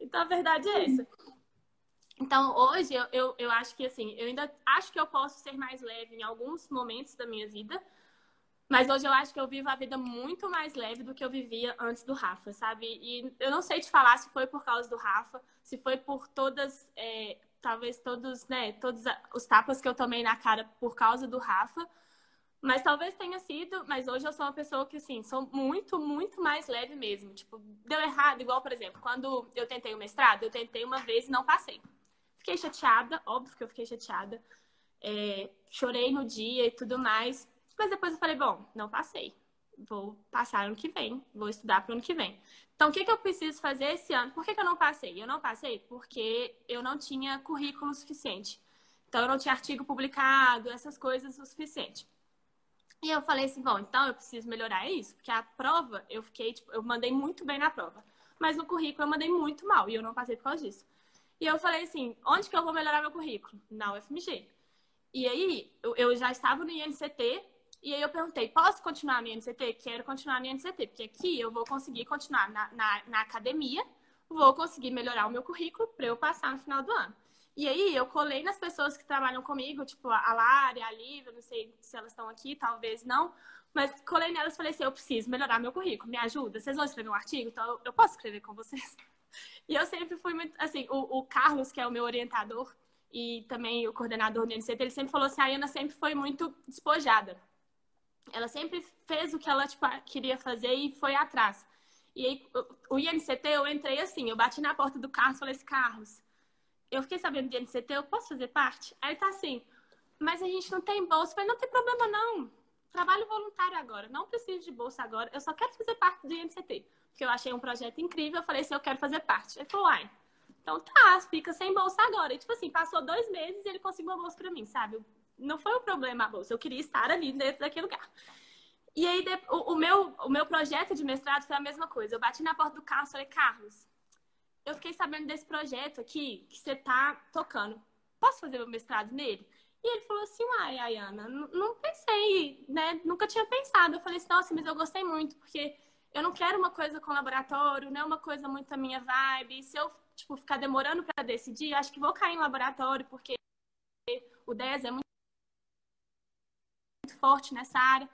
Então a verdade é essa. Então hoje eu, eu, eu acho que, assim, eu ainda acho que eu posso ser mais leve em alguns momentos da minha vida, mas hoje eu acho que eu vivo a vida muito mais leve do que eu vivia antes do Rafa, sabe? E eu não sei te falar se foi por causa do Rafa, se foi por todas, é, talvez todos, né, todos os tapas que eu tomei na cara por causa do Rafa. Mas talvez tenha sido, mas hoje eu sou uma pessoa que, assim, sou muito, muito mais leve mesmo. Tipo, deu errado, igual, por exemplo, quando eu tentei o mestrado, eu tentei uma vez e não passei. Fiquei chateada, óbvio que eu fiquei chateada. É, chorei no dia e tudo mais. Mas depois eu falei, bom, não passei. Vou passar ano que vem, vou estudar para o ano que vem. Então, o que, que eu preciso fazer esse ano? Por que, que eu não passei? Eu não passei porque eu não tinha currículo suficiente. Então, eu não tinha artigo publicado, essas coisas o suficiente. E eu falei assim, bom, então eu preciso melhorar isso, porque a prova eu fiquei, tipo, eu mandei muito bem na prova, mas no currículo eu mandei muito mal e eu não passei por causa disso. E eu falei assim, onde que eu vou melhorar meu currículo? Na UFMG. E aí, eu, eu já estava no INCT, e aí eu perguntei, posso continuar a minha NCT? Quero continuar a minha NCT, porque aqui eu vou conseguir continuar na, na, na academia, vou conseguir melhorar o meu currículo para eu passar no final do ano. E aí eu colei nas pessoas que trabalham comigo, tipo a Lara, a Lívia, não sei se elas estão aqui, talvez não, mas colei nelas e falei assim, eu preciso melhorar meu currículo, me ajuda, vocês vão escrever um artigo? Então eu posso escrever com vocês? E eu sempre fui muito, assim, o, o Carlos, que é o meu orientador, e também o coordenador do NCT, ele sempre falou assim, a Ana sempre foi muito despojada. Ela sempre fez o que ela tipo, queria fazer e foi atrás. E aí, o INCT, eu entrei assim, eu bati na porta do Carlos e falei assim, Carlos, eu fiquei sabendo do INCT, eu posso fazer parte? Aí ele tá assim, mas a gente não tem bolsa. Eu falei, não tem problema não. Trabalho voluntário agora, não preciso de bolsa agora, eu só quero fazer parte do INCT. Porque eu achei um projeto incrível, eu falei assim, eu quero fazer parte. Ele falou, uai, então tá, fica sem bolsa agora. E tipo assim, passou dois meses e ele conseguiu uma bolsa pra mim, sabe? Não foi o um problema a bolsa, eu queria estar ali dentro daquele lugar. E aí, o, o, meu, o meu projeto de mestrado foi a mesma coisa. Eu bati na porta do Carlos e falei, Carlos, eu fiquei sabendo desse projeto aqui que você tá tocando. Posso fazer meu mestrado nele? E ele falou assim, uai, Ayana, não pensei, né? Nunca tinha pensado. Eu falei assim, nossa, mas eu gostei muito, porque eu não quero uma coisa com laboratório, não é uma coisa muito a minha vibe. Se eu, tipo, ficar demorando para decidir, acho que vou cair em laboratório, porque o 10 é muito forte nessa área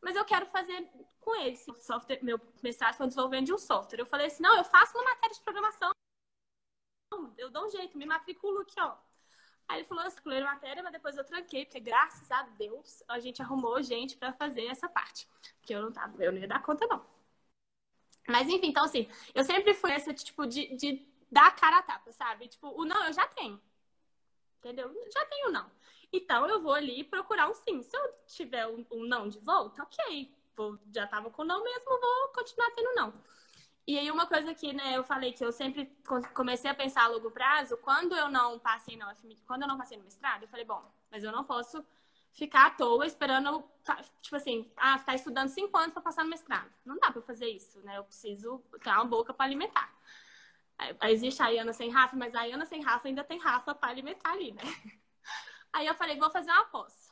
mas eu quero fazer com eles. Software, meu mestrado foi desenvolvendo de um software. Eu falei assim, não, eu faço uma matéria de programação. Eu dou um jeito, me matriculo aqui, ó. Aí ele falou, eu escolhi matéria, mas depois eu tranquei, porque graças a Deus a gente arrumou gente para fazer essa parte. Porque eu não tava, eu não ia dar conta, não. Mas enfim, então assim, eu sempre fui esse tipo de, de dar a cara a tapa, sabe? Tipo, o não eu já tenho. Entendeu? Já tenho não. Então eu vou ali procurar um sim. Se eu tiver um, um não de volta, ok. Vou, já tava com não mesmo, vou continuar tendo não. E aí uma coisa que, né, eu falei que eu sempre comecei a pensar a longo prazo, quando eu não passei na UFM, quando eu não passei no mestrado, eu falei, bom, mas eu não posso ficar à toa esperando, tipo assim, ah, ficar estudando cinco anos para passar no mestrado. Não dá para fazer isso, né? Eu preciso ter uma boca para alimentar. Existe a Iana sem Rafa, mas a Iana sem Rafa ainda tem Rafa para alimentar ali, né? Aí eu falei, vou fazer uma pós.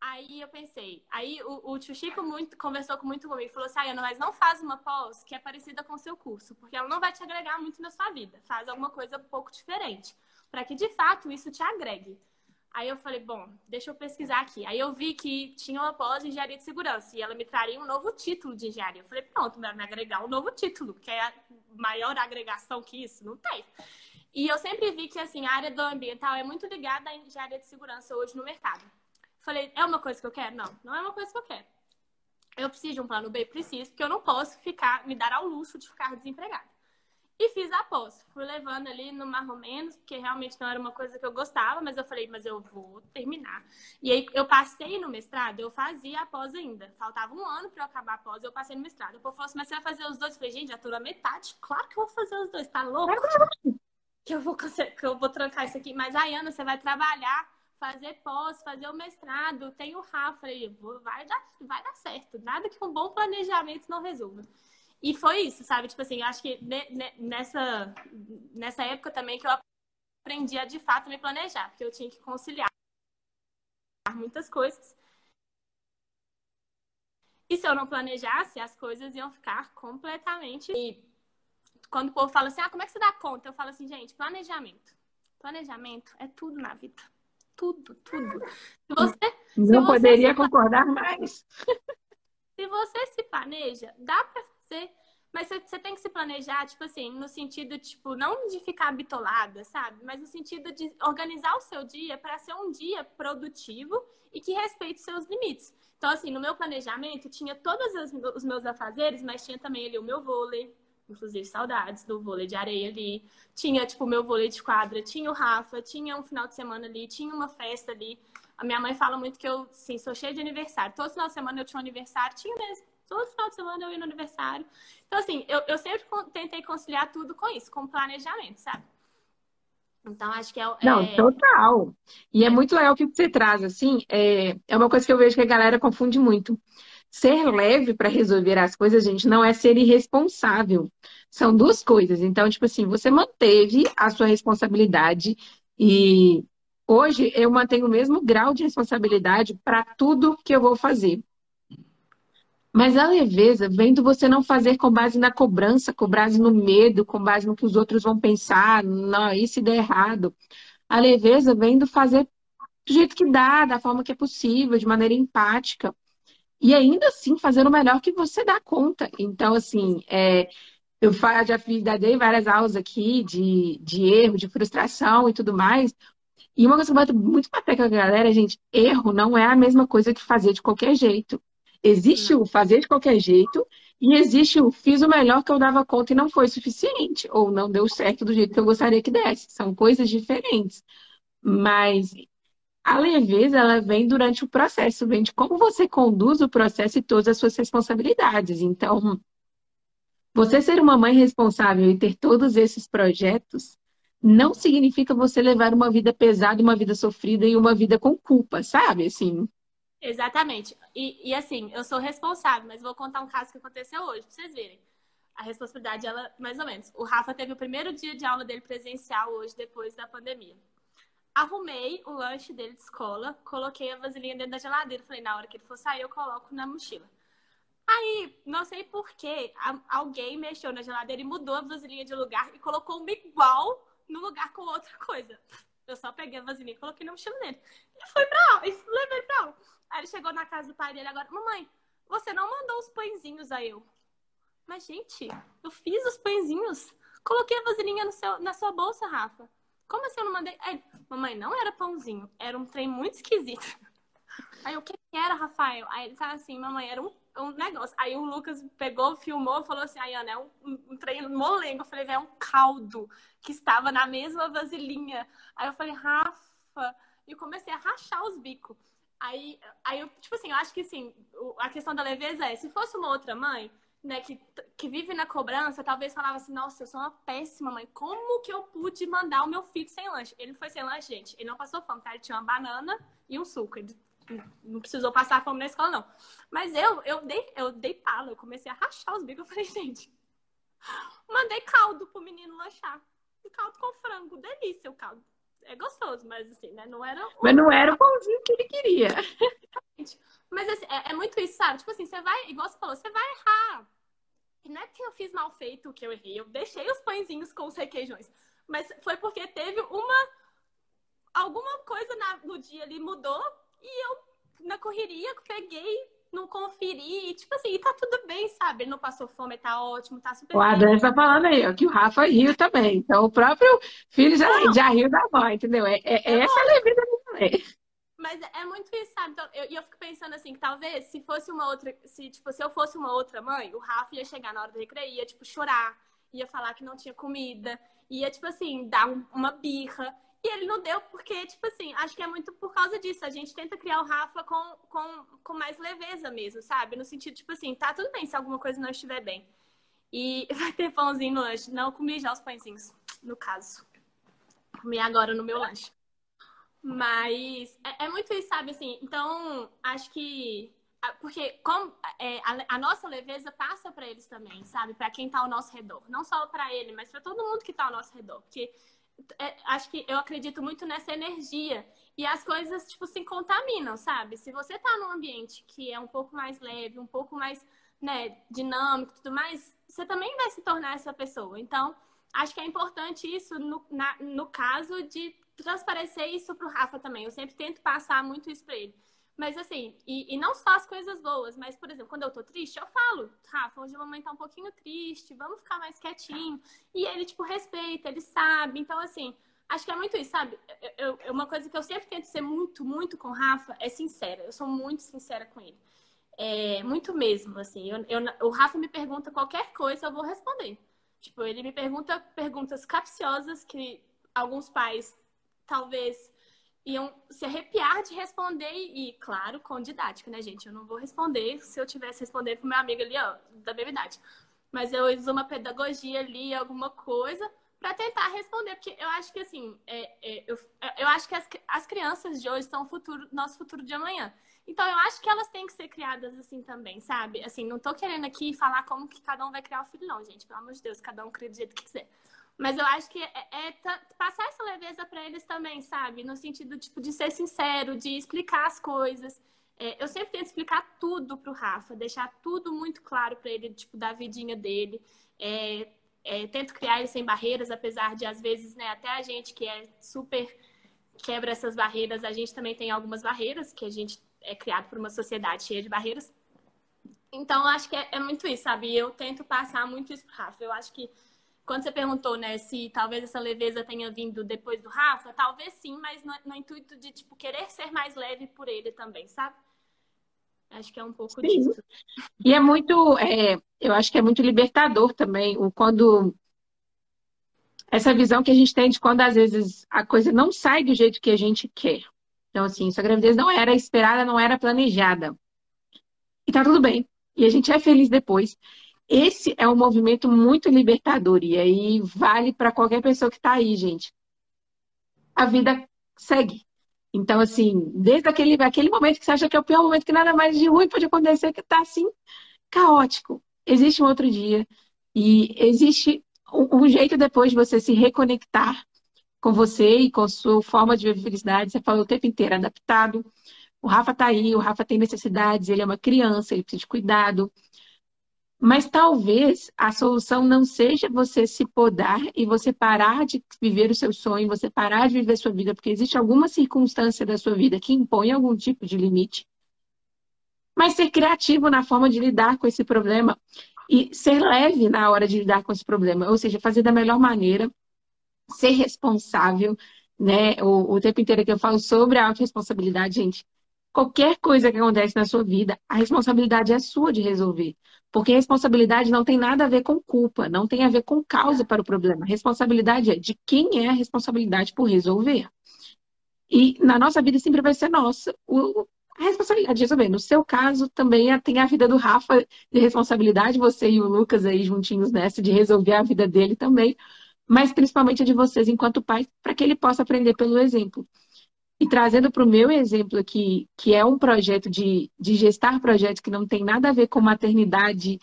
Aí eu pensei, aí o, o tio Chico muito, conversou com muito comigo e falou assim, Ayana, mas não faz uma pós que é parecida com o seu curso, porque ela não vai te agregar muito na sua vida. Faz alguma coisa um pouco diferente, para que de fato isso te agregue. Aí eu falei, bom, deixa eu pesquisar aqui. Aí eu vi que tinha uma pós de engenharia de segurança e ela me traria um novo título de engenharia. Eu falei, pronto, vai me agregar um novo título, que é maior agregação que isso? Não tem. E eu sempre vi que assim, a área do ambiental é muito ligada à engenharia de segurança hoje no mercado. Falei, é uma coisa que eu quero? Não, não é uma coisa que eu quero. Eu preciso de um plano B? Preciso, porque eu não posso ficar, me dar ao luxo de ficar desempregada. E fiz a pós. Fui levando ali no mais ou menos, porque realmente não era uma coisa que eu gostava, mas eu falei, mas eu vou terminar. E aí eu passei no mestrado, eu fazia a pós ainda. Faltava um ano para eu acabar a pós, eu passei no mestrado. O povo falou assim, mas você vai fazer os dois? Eu falei, gente, já tô na metade. Claro que eu vou fazer os dois, tá louco? Que eu vou que eu vou trancar isso aqui. Mas, Ayana, você vai trabalhar, fazer pós, fazer o mestrado, tem o Rafa. Falei, vai dar, vai dar certo. Nada que um bom planejamento não resolva. E foi isso, sabe? Tipo assim, acho que nessa, nessa época também que eu aprendi a de fato me planejar, porque eu tinha que conciliar muitas coisas. E se eu não planejasse, as coisas iam ficar completamente. E quando o povo fala assim, ah, como é que você dá conta? Eu falo assim, gente, planejamento. Planejamento é tudo na vida. Tudo, tudo. Se você, Não se você poderia concordar mais. Se você se planeja, dá para fazer. Mas você tem que se planejar, tipo assim, no sentido, tipo, não de ficar bitolada, sabe? Mas no sentido de organizar o seu dia para ser um dia produtivo e que respeite seus limites. Então, assim, no meu planejamento tinha todos os meus afazeres, mas tinha também ali o meu vôlei, inclusive saudades do vôlei de areia ali. Tinha, tipo, meu vôlei de quadra, tinha o Rafa, tinha um final de semana ali, tinha uma festa ali. A minha mãe fala muito que eu, sim, sou cheia de aniversário. Todo final de semana eu tinha um aniversário, tinha mesmo. Todo final de semana eu ia no aniversário. Então, assim, eu, eu sempre tentei conciliar tudo com isso, com planejamento, sabe? Então, acho que é. Não, é... total. E é muito legal o que você traz, assim. É, é uma coisa que eu vejo que a galera confunde muito. Ser leve para resolver as coisas, gente, não é ser irresponsável. São duas coisas. Então, tipo assim, você manteve a sua responsabilidade e hoje eu mantenho o mesmo grau de responsabilidade para tudo que eu vou fazer. Mas a leveza vem do você não fazer com base na cobrança, com base no medo, com base no que os outros vão pensar, não, se der errado. A leveza vem do fazer do jeito que dá, da forma que é possível, de maneira empática. E ainda assim fazer o melhor que você dá conta. Então, assim, é, eu já fiz, dei várias aulas aqui de, de erro, de frustração e tudo mais. E uma coisa que eu bato muito pra com a galera, gente, erro não é a mesma coisa que fazer de qualquer jeito. Existe o fazer de qualquer jeito e existe o fiz o melhor que eu dava conta e não foi suficiente, ou não deu certo do jeito que eu gostaria que desse. São coisas diferentes. Mas a leveza, ela vem durante o processo, vem de como você conduz o processo e todas as suas responsabilidades. Então, você ser uma mãe responsável e ter todos esses projetos não significa você levar uma vida pesada, uma vida sofrida e uma vida com culpa, sabe? Assim. Exatamente. E, e assim, eu sou responsável, mas vou contar um caso que aconteceu hoje, pra vocês verem. A responsabilidade, ela, mais ou menos. O Rafa teve o primeiro dia de aula dele presencial hoje, depois da pandemia. Arrumei o lanche dele de escola, coloquei a vasilhinha dentro da geladeira. Falei, na hora que ele for sair, eu coloco na mochila. Aí, não sei porquê, alguém mexeu na geladeira e mudou a vasilhinha de lugar e colocou uma igual no lugar com outra coisa. Eu só peguei a vasilhinha e coloquei na mochila dele. E fui pra aula, e levei pra aula. Aí ele chegou na casa do pai dele agora, mamãe, você não mandou os pãezinhos a eu. Mas, gente, eu fiz os pãezinhos. Coloquei a vasilhinha no seu, na sua bolsa, Rafa. Como assim eu não mandei? Aí, mamãe, não era pãozinho, era um trem muito esquisito. Aí, o que era, Rafael? Aí ele tava assim, mamãe, era um, um negócio. Aí o Lucas pegou, filmou, falou assim, aí Ana, é um, um, trem molengo. Eu falei, é um caldo que estava na mesma vasilhinha. Aí eu falei, Rafa, e comecei a rachar os bicos. Aí, aí eu, tipo assim, eu acho que assim, a questão da leveza é, se fosse uma outra mãe, né, que, que vive na cobrança, talvez falava assim, nossa, eu sou uma péssima mãe, como que eu pude mandar o meu filho sem lanche? Ele foi sem lanche, gente, ele não passou fome, tá? Ele tinha uma banana e um suco, ele não precisou passar fome na escola, não. Mas eu, eu dei, eu dei pala, eu comecei a rachar os bicos, eu falei, gente, mandei caldo pro menino lanchar, caldo com frango, delícia o caldo. É gostoso, mas assim, né, não era... Mas não era o pãozinho que ele queria. Mas assim, é, é, muito isso, sabe? Tipo assim, você vai, igual você falou, você vai errar. E não é que eu fiz mal feito que eu errei, eu deixei os pãezinhos com os requeijões. Mas foi porque teve uma. Alguma coisa na, no dia ali mudou e eu, na correria, peguei, não conferi. E, tipo assim, e tá tudo bem, sabe? Ele não passou fome, tá ótimo, tá super O Adriano tá falando aí, ó, que o Rafa riu também. Então o próprio filho já, já riu da mãe, entendeu? É, é, é essa a leveza também. Mas é muito isso, sabe? Então, eu, eu fico pensando assim, que talvez se fosse uma outra, se, tipo, se eu fosse uma outra mãe, o Rafa ia chegar na hora do recreio, ia, tipo, chorar, ia falar que não tinha comida, ia, tipo assim, dar um, uma birra. E ele não deu, porque, tipo assim, acho que é muito por causa disso. A gente tenta criar o Rafa com, com, com mais leveza mesmo, sabe? No sentido, tipo assim, tá tudo bem se alguma coisa não estiver bem. E vai ter pãozinho no lanche. Não, comi já os pãezinhos, no caso. Comi agora no meu lanche. Mas é, é, muito isso, sabe? Assim, então, acho que. Porque como, é, a, a, nossa leveza passa para eles também, sabe? Para quem está ao nosso redor. Não só para ele, mas para todo mundo que está ao nosso redor. Porque é, acho que eu acredito muito nessa energia. E as coisas, tipo, se contaminam, sabe? Se você está num ambiente que é um pouco mais leve, um pouco mais né, dinâmico tudo mais, você também vai se tornar essa pessoa. Então, acho que é importante isso no, na, no caso de transparecer isso pro Rafa também. Eu sempre tento passar muito isso pra ele. Mas assim, e, e, não só as coisas boas, mas, por exemplo, quando eu tô triste, eu falo, Rafa, hoje a mamãe tá um pouquinho triste, vamos ficar mais quietinho. E ele, tipo, respeita, ele sabe. Então, assim, acho que é muito isso, sabe? Eu, eu, uma coisa que eu sempre tento ser muito, muito com o Rafa é sincera. Eu sou muito sincera com ele. É, muito mesmo, assim. Eu, eu, o Rafa me pergunta qualquer coisa, eu vou responder. Tipo, ele me pergunta perguntas capciosas que alguns pais talvez iam se arrepiar de responder e, claro, com didática, né, gente? Eu não vou responder se eu tivesse respondendo pro meu amigo ali, ó, da mesma idade. Mas eu uso uma pedagogia ali, alguma coisa, para tentar responder, porque eu acho que, assim, é, é, eu, eu acho que as, as crianças de hoje são o futuro, nosso futuro de amanhã. Então, eu acho que elas têm que ser criadas assim também, sabe? Assim, não tô querendo aqui falar como que cada um vai criar o filho, não, gente. Pelo amor de Deus, cada um cria do jeito que quiser. Mas eu acho que é, é passar essa leveza para eles também, sabe? No sentido tipo, de ser sincero, de explicar as coisas. É, eu sempre tento explicar tudo pro Rafa, deixar tudo muito claro para ele, tipo, da vidinha dele. É, é, tento criar ele sem barreiras, apesar de, às vezes, né, até a gente que é super quebra essas barreiras, a gente também tem algumas barreiras, que a gente é criado por uma sociedade cheia de barreiras. Então, acho que é, é muito isso, sabe? Eu tento passar muito isso pro Rafa. Eu acho que quando você perguntou, né, se talvez essa leveza tenha vindo depois do Rafa, talvez sim, mas no, no intuito de, tipo, querer ser mais leve por ele também, sabe? Acho que é um pouco sim. disso. E é muito, é, eu acho que é muito libertador também, o quando essa visão que a gente tem de quando às vezes a coisa não sai do jeito que a gente quer. Então, assim, sua gravidez não era esperada, não era planejada. E tá tudo bem. E a gente é feliz depois. Esse é um movimento muito libertador e aí vale para qualquer pessoa que está aí, gente. A vida segue. Então, assim, desde aquele, aquele momento que você acha que é o pior momento, que nada mais de ruim pode acontecer, que está assim, caótico. Existe um outro dia e existe um, um jeito depois de você se reconectar com você e com sua forma de viver felicidade. Você falou o tempo inteiro, adaptado. O Rafa está aí, o Rafa tem necessidades, ele é uma criança, ele precisa de cuidado. Mas talvez a solução não seja você se podar e você parar de viver o seu sonho, você parar de viver a sua vida, porque existe alguma circunstância da sua vida que impõe algum tipo de limite. Mas ser criativo na forma de lidar com esse problema e ser leve na hora de lidar com esse problema, ou seja, fazer da melhor maneira, ser responsável, né? O, o tempo inteiro que eu falo sobre a autorresponsabilidade, gente, qualquer coisa que acontece na sua vida, a responsabilidade é sua de resolver. Porque responsabilidade não tem nada a ver com culpa, não tem a ver com causa para o problema. responsabilidade é de quem é a responsabilidade por resolver. E na nossa vida sempre vai ser nossa o, a responsabilidade de resolver. No seu caso, também é, tem a vida do Rafa de responsabilidade, você e o Lucas aí juntinhos nessa, de resolver a vida dele também, mas principalmente a de vocês enquanto pais, para que ele possa aprender pelo exemplo. E trazendo para o meu exemplo aqui, que é um projeto de, de gestar projetos que não tem nada a ver com maternidade,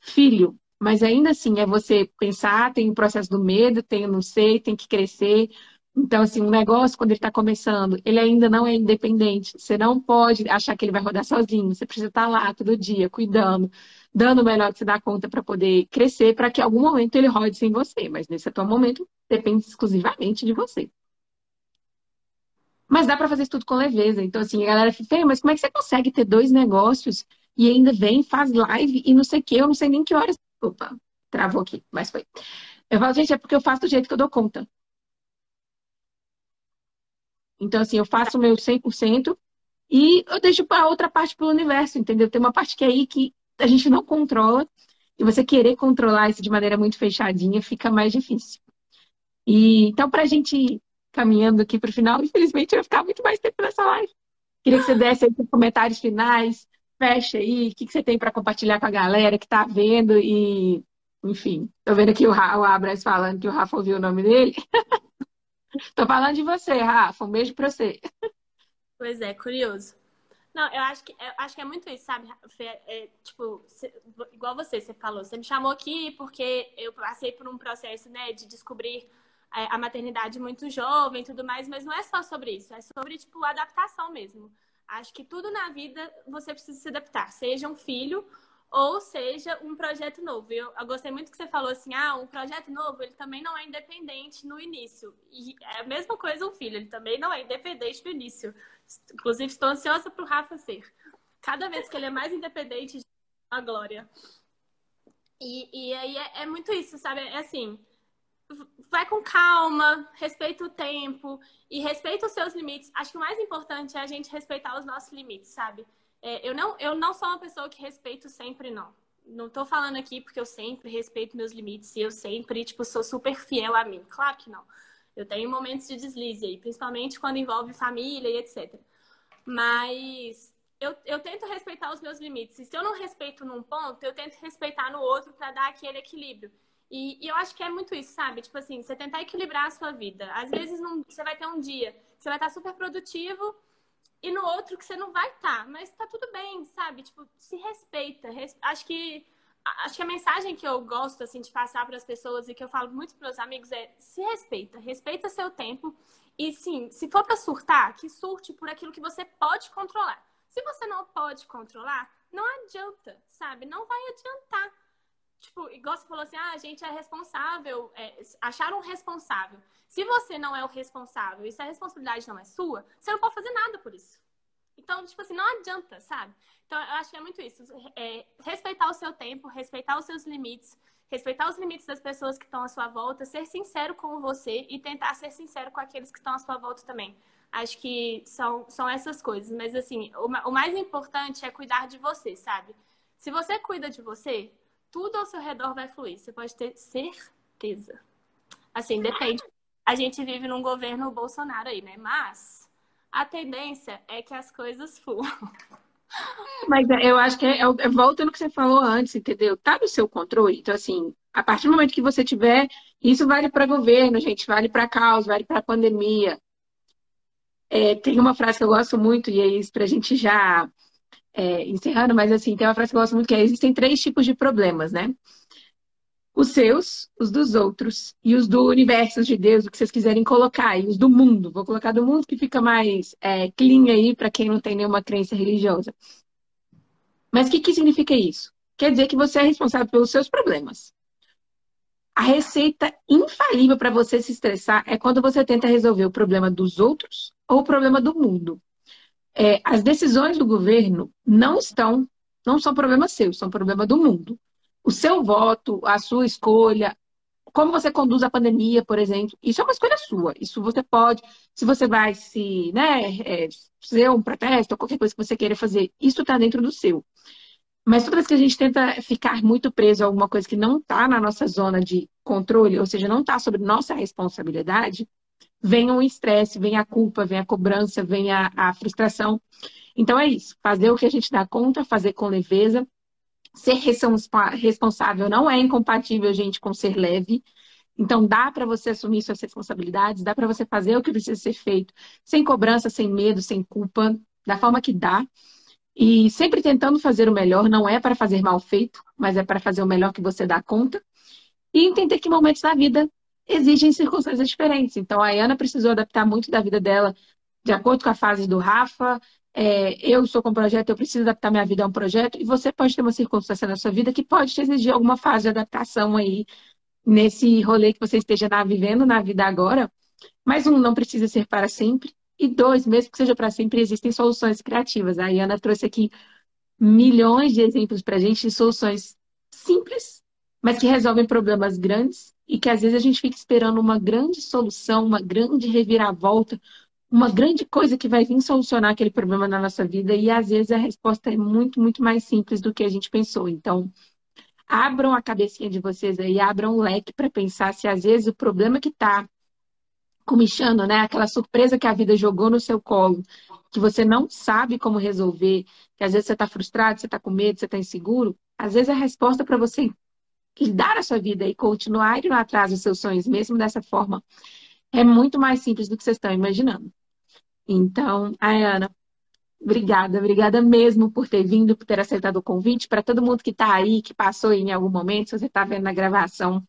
filho, mas ainda assim é você pensar, tem o processo do medo, tem o não sei, tem que crescer. Então, assim, um negócio, quando ele está começando, ele ainda não é independente. Você não pode achar que ele vai rodar sozinho. Você precisa estar tá lá todo dia, cuidando, dando o melhor que você dá conta para poder crescer, para que em algum momento ele rode sem você. Mas nesse atual momento, depende exclusivamente de você. Mas dá para fazer isso tudo com leveza. Então, assim, a galera fica, mas como é que você consegue ter dois negócios e ainda vem, faz live e não sei o quê, eu não sei nem que horas. Opa, travou aqui, mas foi. Eu falo, gente, é porque eu faço do jeito que eu dou conta. Então, assim, eu faço o meu 100% e eu deixo para outra parte para o universo, entendeu? Tem uma parte que é aí que a gente não controla e você querer controlar isso de maneira muito fechadinha fica mais difícil. E então, para a gente caminhando aqui para o final. Infelizmente, eu ia ficar muito mais tempo nessa live. Queria que você desse aí os comentários finais, fecha aí, o que, que você tem para compartilhar com a galera que está vendo e, enfim, tô vendo aqui o, o Abras falando que o Rafa ouviu o nome dele. tô falando de você, Rafa. Um beijo para você. Pois é, curioso. Não, eu acho que, eu acho que é muito isso, sabe? É, tipo, igual você, você falou. Você me chamou aqui porque eu passei por um processo, né, de descobrir é, a maternidade muito jovem tudo mais, mas não é só sobre isso, é sobre, tipo, adaptação mesmo. Acho que tudo na vida você precisa se adaptar, seja um filho ou seja um projeto novo. Eu, eu, gostei muito que você falou assim, ah, um projeto novo, ele também não é independente no início. E é a mesma coisa um filho, ele também não é independente no início. Inclusive, estou ansiosa para o Rafa ser. Cada vez que ele é mais independente, a glória. E, e aí é, é muito isso, sabe? É assim, vai com calma, respeita o tempo e respeita os seus limites. Acho que o mais importante é a gente respeitar os nossos limites, sabe? É, eu, não, eu não sou uma pessoa que respeito sempre, não. Não tô falando aqui porque eu sempre respeito meus limites e eu sempre, tipo, sou super fiel a mim. Claro que não. Eu tenho momentos de deslize aí, principalmente quando envolve família e etc. Mas eu, eu tento respeitar os meus limites. E se eu não respeito num ponto, eu tento respeitar no outro para dar aquele equilíbrio. E, e, eu acho que é muito isso, sabe? Tipo assim, você tentar equilibrar a sua vida. Às vezes não, você vai ter um dia que você vai estar super produtivo e no outro que você não vai estar, mas tá tudo bem, sabe? Tipo, se respeita. Res... Acho que acho que a mensagem que eu gosto assim de passar para as pessoas e que eu falo muito para meus amigos é: se respeita, respeita seu tempo e sim, se for para surtar, que surte por aquilo que você pode controlar. Se você não pode controlar, não adianta, sabe? Não vai adiantar tipo, igual você falou assim, ah, a gente é responsável, é, acharam um responsável. Se você não é o responsável e se a responsabilidade não é sua, você não pode fazer nada por isso. Então, tipo assim, não adianta, sabe? Então, eu acho que é muito isso. É, respeitar o seu tempo, respeitar os seus limites, respeitar os limites das pessoas que estão à sua volta, ser sincero com você e tentar ser sincero com aqueles que estão à sua volta também. Acho que são, são essas coisas. Mas, assim, o, o mais importante é cuidar de você, sabe? Se você cuida de você, tudo ao seu redor vai fluir. Você pode ter certeza. Assim, depende. A gente vive num governo Bolsonaro aí, né? Mas a tendência é que as coisas fluam. Mas é, eu acho que é, é, volta no que você falou antes, entendeu? Tá no seu controle. Então, assim, a partir do momento que você tiver, isso vale para governo, gente, vale para caos, vale para pandemia. É, tem uma frase que eu gosto muito, e é isso para a gente já é, encerrando, mas assim, tem uma frase que eu gosto muito que é: existem três tipos de problemas, né? Os seus, os dos outros e os do universo de Deus, o que vocês quiserem colocar, e os do mundo. Vou colocar do mundo que fica mais é, clean aí para quem não tem nenhuma crença religiosa. Mas o que, que significa isso? Quer dizer que você é responsável pelos seus problemas. A receita infalível para você se estressar é quando você tenta resolver o problema dos outros ou o problema do mundo. É, as decisões do governo não estão, não são problema seu, são problema do mundo o seu voto, a sua escolha, como você conduz a pandemia, por exemplo, isso é uma escolha sua. Isso você pode, se você vai se, né, é, fazer um protesto ou qualquer coisa que você queira fazer, isso está dentro do seu. Mas toda vez que a gente tenta ficar muito preso a alguma coisa que não está na nossa zona de controle, ou seja, não está sobre nossa responsabilidade, vem o estresse, vem a culpa, vem a cobrança, vem a, a frustração. Então é isso, fazer o que a gente dá conta, fazer com leveza, Ser responsável não é incompatível, gente, com ser leve. Então, dá para você assumir suas responsabilidades, dá para você fazer o que precisa ser feito, sem cobrança, sem medo, sem culpa, da forma que dá. E sempre tentando fazer o melhor, não é para fazer mal feito, mas é para fazer o melhor que você dá conta. E entender que momentos na vida exigem circunstâncias diferentes. Então, a Ana precisou adaptar muito da vida dela de acordo com a fase do Rafa, é, eu estou com um projeto, eu preciso adaptar minha vida a um projeto, e você pode ter uma circunstância na sua vida que pode te exigir alguma fase de adaptação aí nesse rolê que você esteja vivendo na vida agora. Mas um, não precisa ser para sempre. E dois, mesmo que seja para sempre, existem soluções criativas. A Iana trouxe aqui milhões de exemplos para a gente de soluções simples, mas que resolvem problemas grandes e que às vezes a gente fica esperando uma grande solução, uma grande reviravolta, uma grande coisa que vai vir solucionar aquele problema na nossa vida e às vezes a resposta é muito, muito mais simples do que a gente pensou. Então, abram a cabecinha de vocês aí, abram o leque para pensar se às vezes o problema que está comichando, né, aquela surpresa que a vida jogou no seu colo, que você não sabe como resolver, que às vezes você está frustrado, você está com medo, você está inseguro, às vezes a resposta para você lidar a sua vida e continuar indo atrás dos seus sonhos, mesmo dessa forma, é muito mais simples do que vocês estão imaginando. Então, Ayana, obrigada, obrigada mesmo por ter vindo, por ter aceitado o convite. Para todo mundo que está aí, que passou em algum momento, se você está vendo na gravação.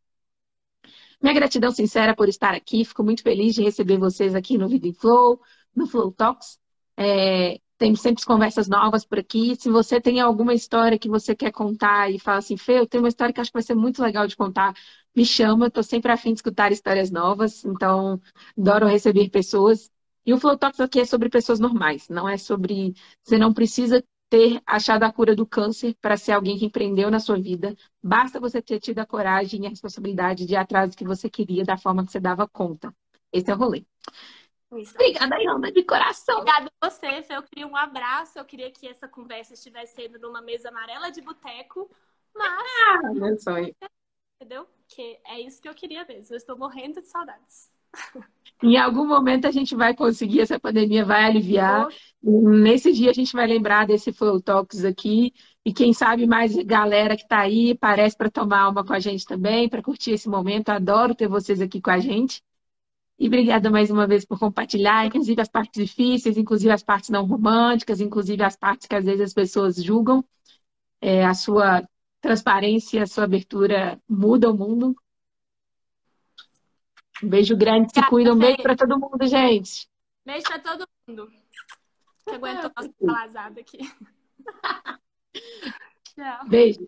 Minha gratidão sincera por estar aqui. Fico muito feliz de receber vocês aqui no Vida em Flow, no Flow Talks. É, temos sempre conversas novas por aqui. Se você tem alguma história que você quer contar e fala assim, Fê, eu tenho uma história que acho que vai ser muito legal de contar, me chama. Estou sempre afim de escutar histórias novas. Então, adoro receber pessoas. E o Flow Talks aqui é sobre pessoas normais, não é sobre. Você não precisa ter achado a cura do câncer para ser alguém que empreendeu na sua vida. Basta você ter tido a coragem e a responsabilidade de ir atrás do que você queria da forma que você dava conta. Esse é o rolê. Isso. Obrigada, Ana, de coração. Obrigada a você, Fê. Eu queria um abraço. Eu queria que essa conversa estivesse sendo numa mesa amarela de boteco. Mas. Ah, meu sonho. Entendeu? Que é isso que eu queria mesmo. Eu estou morrendo de saudades. Em algum momento a gente vai conseguir, essa pandemia vai aliviar. Nesse dia a gente vai lembrar desse Flow Talks aqui. E quem sabe mais galera que está aí, parece para tomar uma com a gente também, para curtir esse momento. Adoro ter vocês aqui com a gente. E obrigada mais uma vez por compartilhar, inclusive as partes difíceis, inclusive as partes não românticas, inclusive as partes que às vezes as pessoas julgam. É, a sua transparência, a sua abertura muda o mundo. Um beijo grande, se cuida. Um beijo para todo mundo, gente. Beijo para todo mundo. Que aguentou nossa palazada aqui. Tchau. Beijo.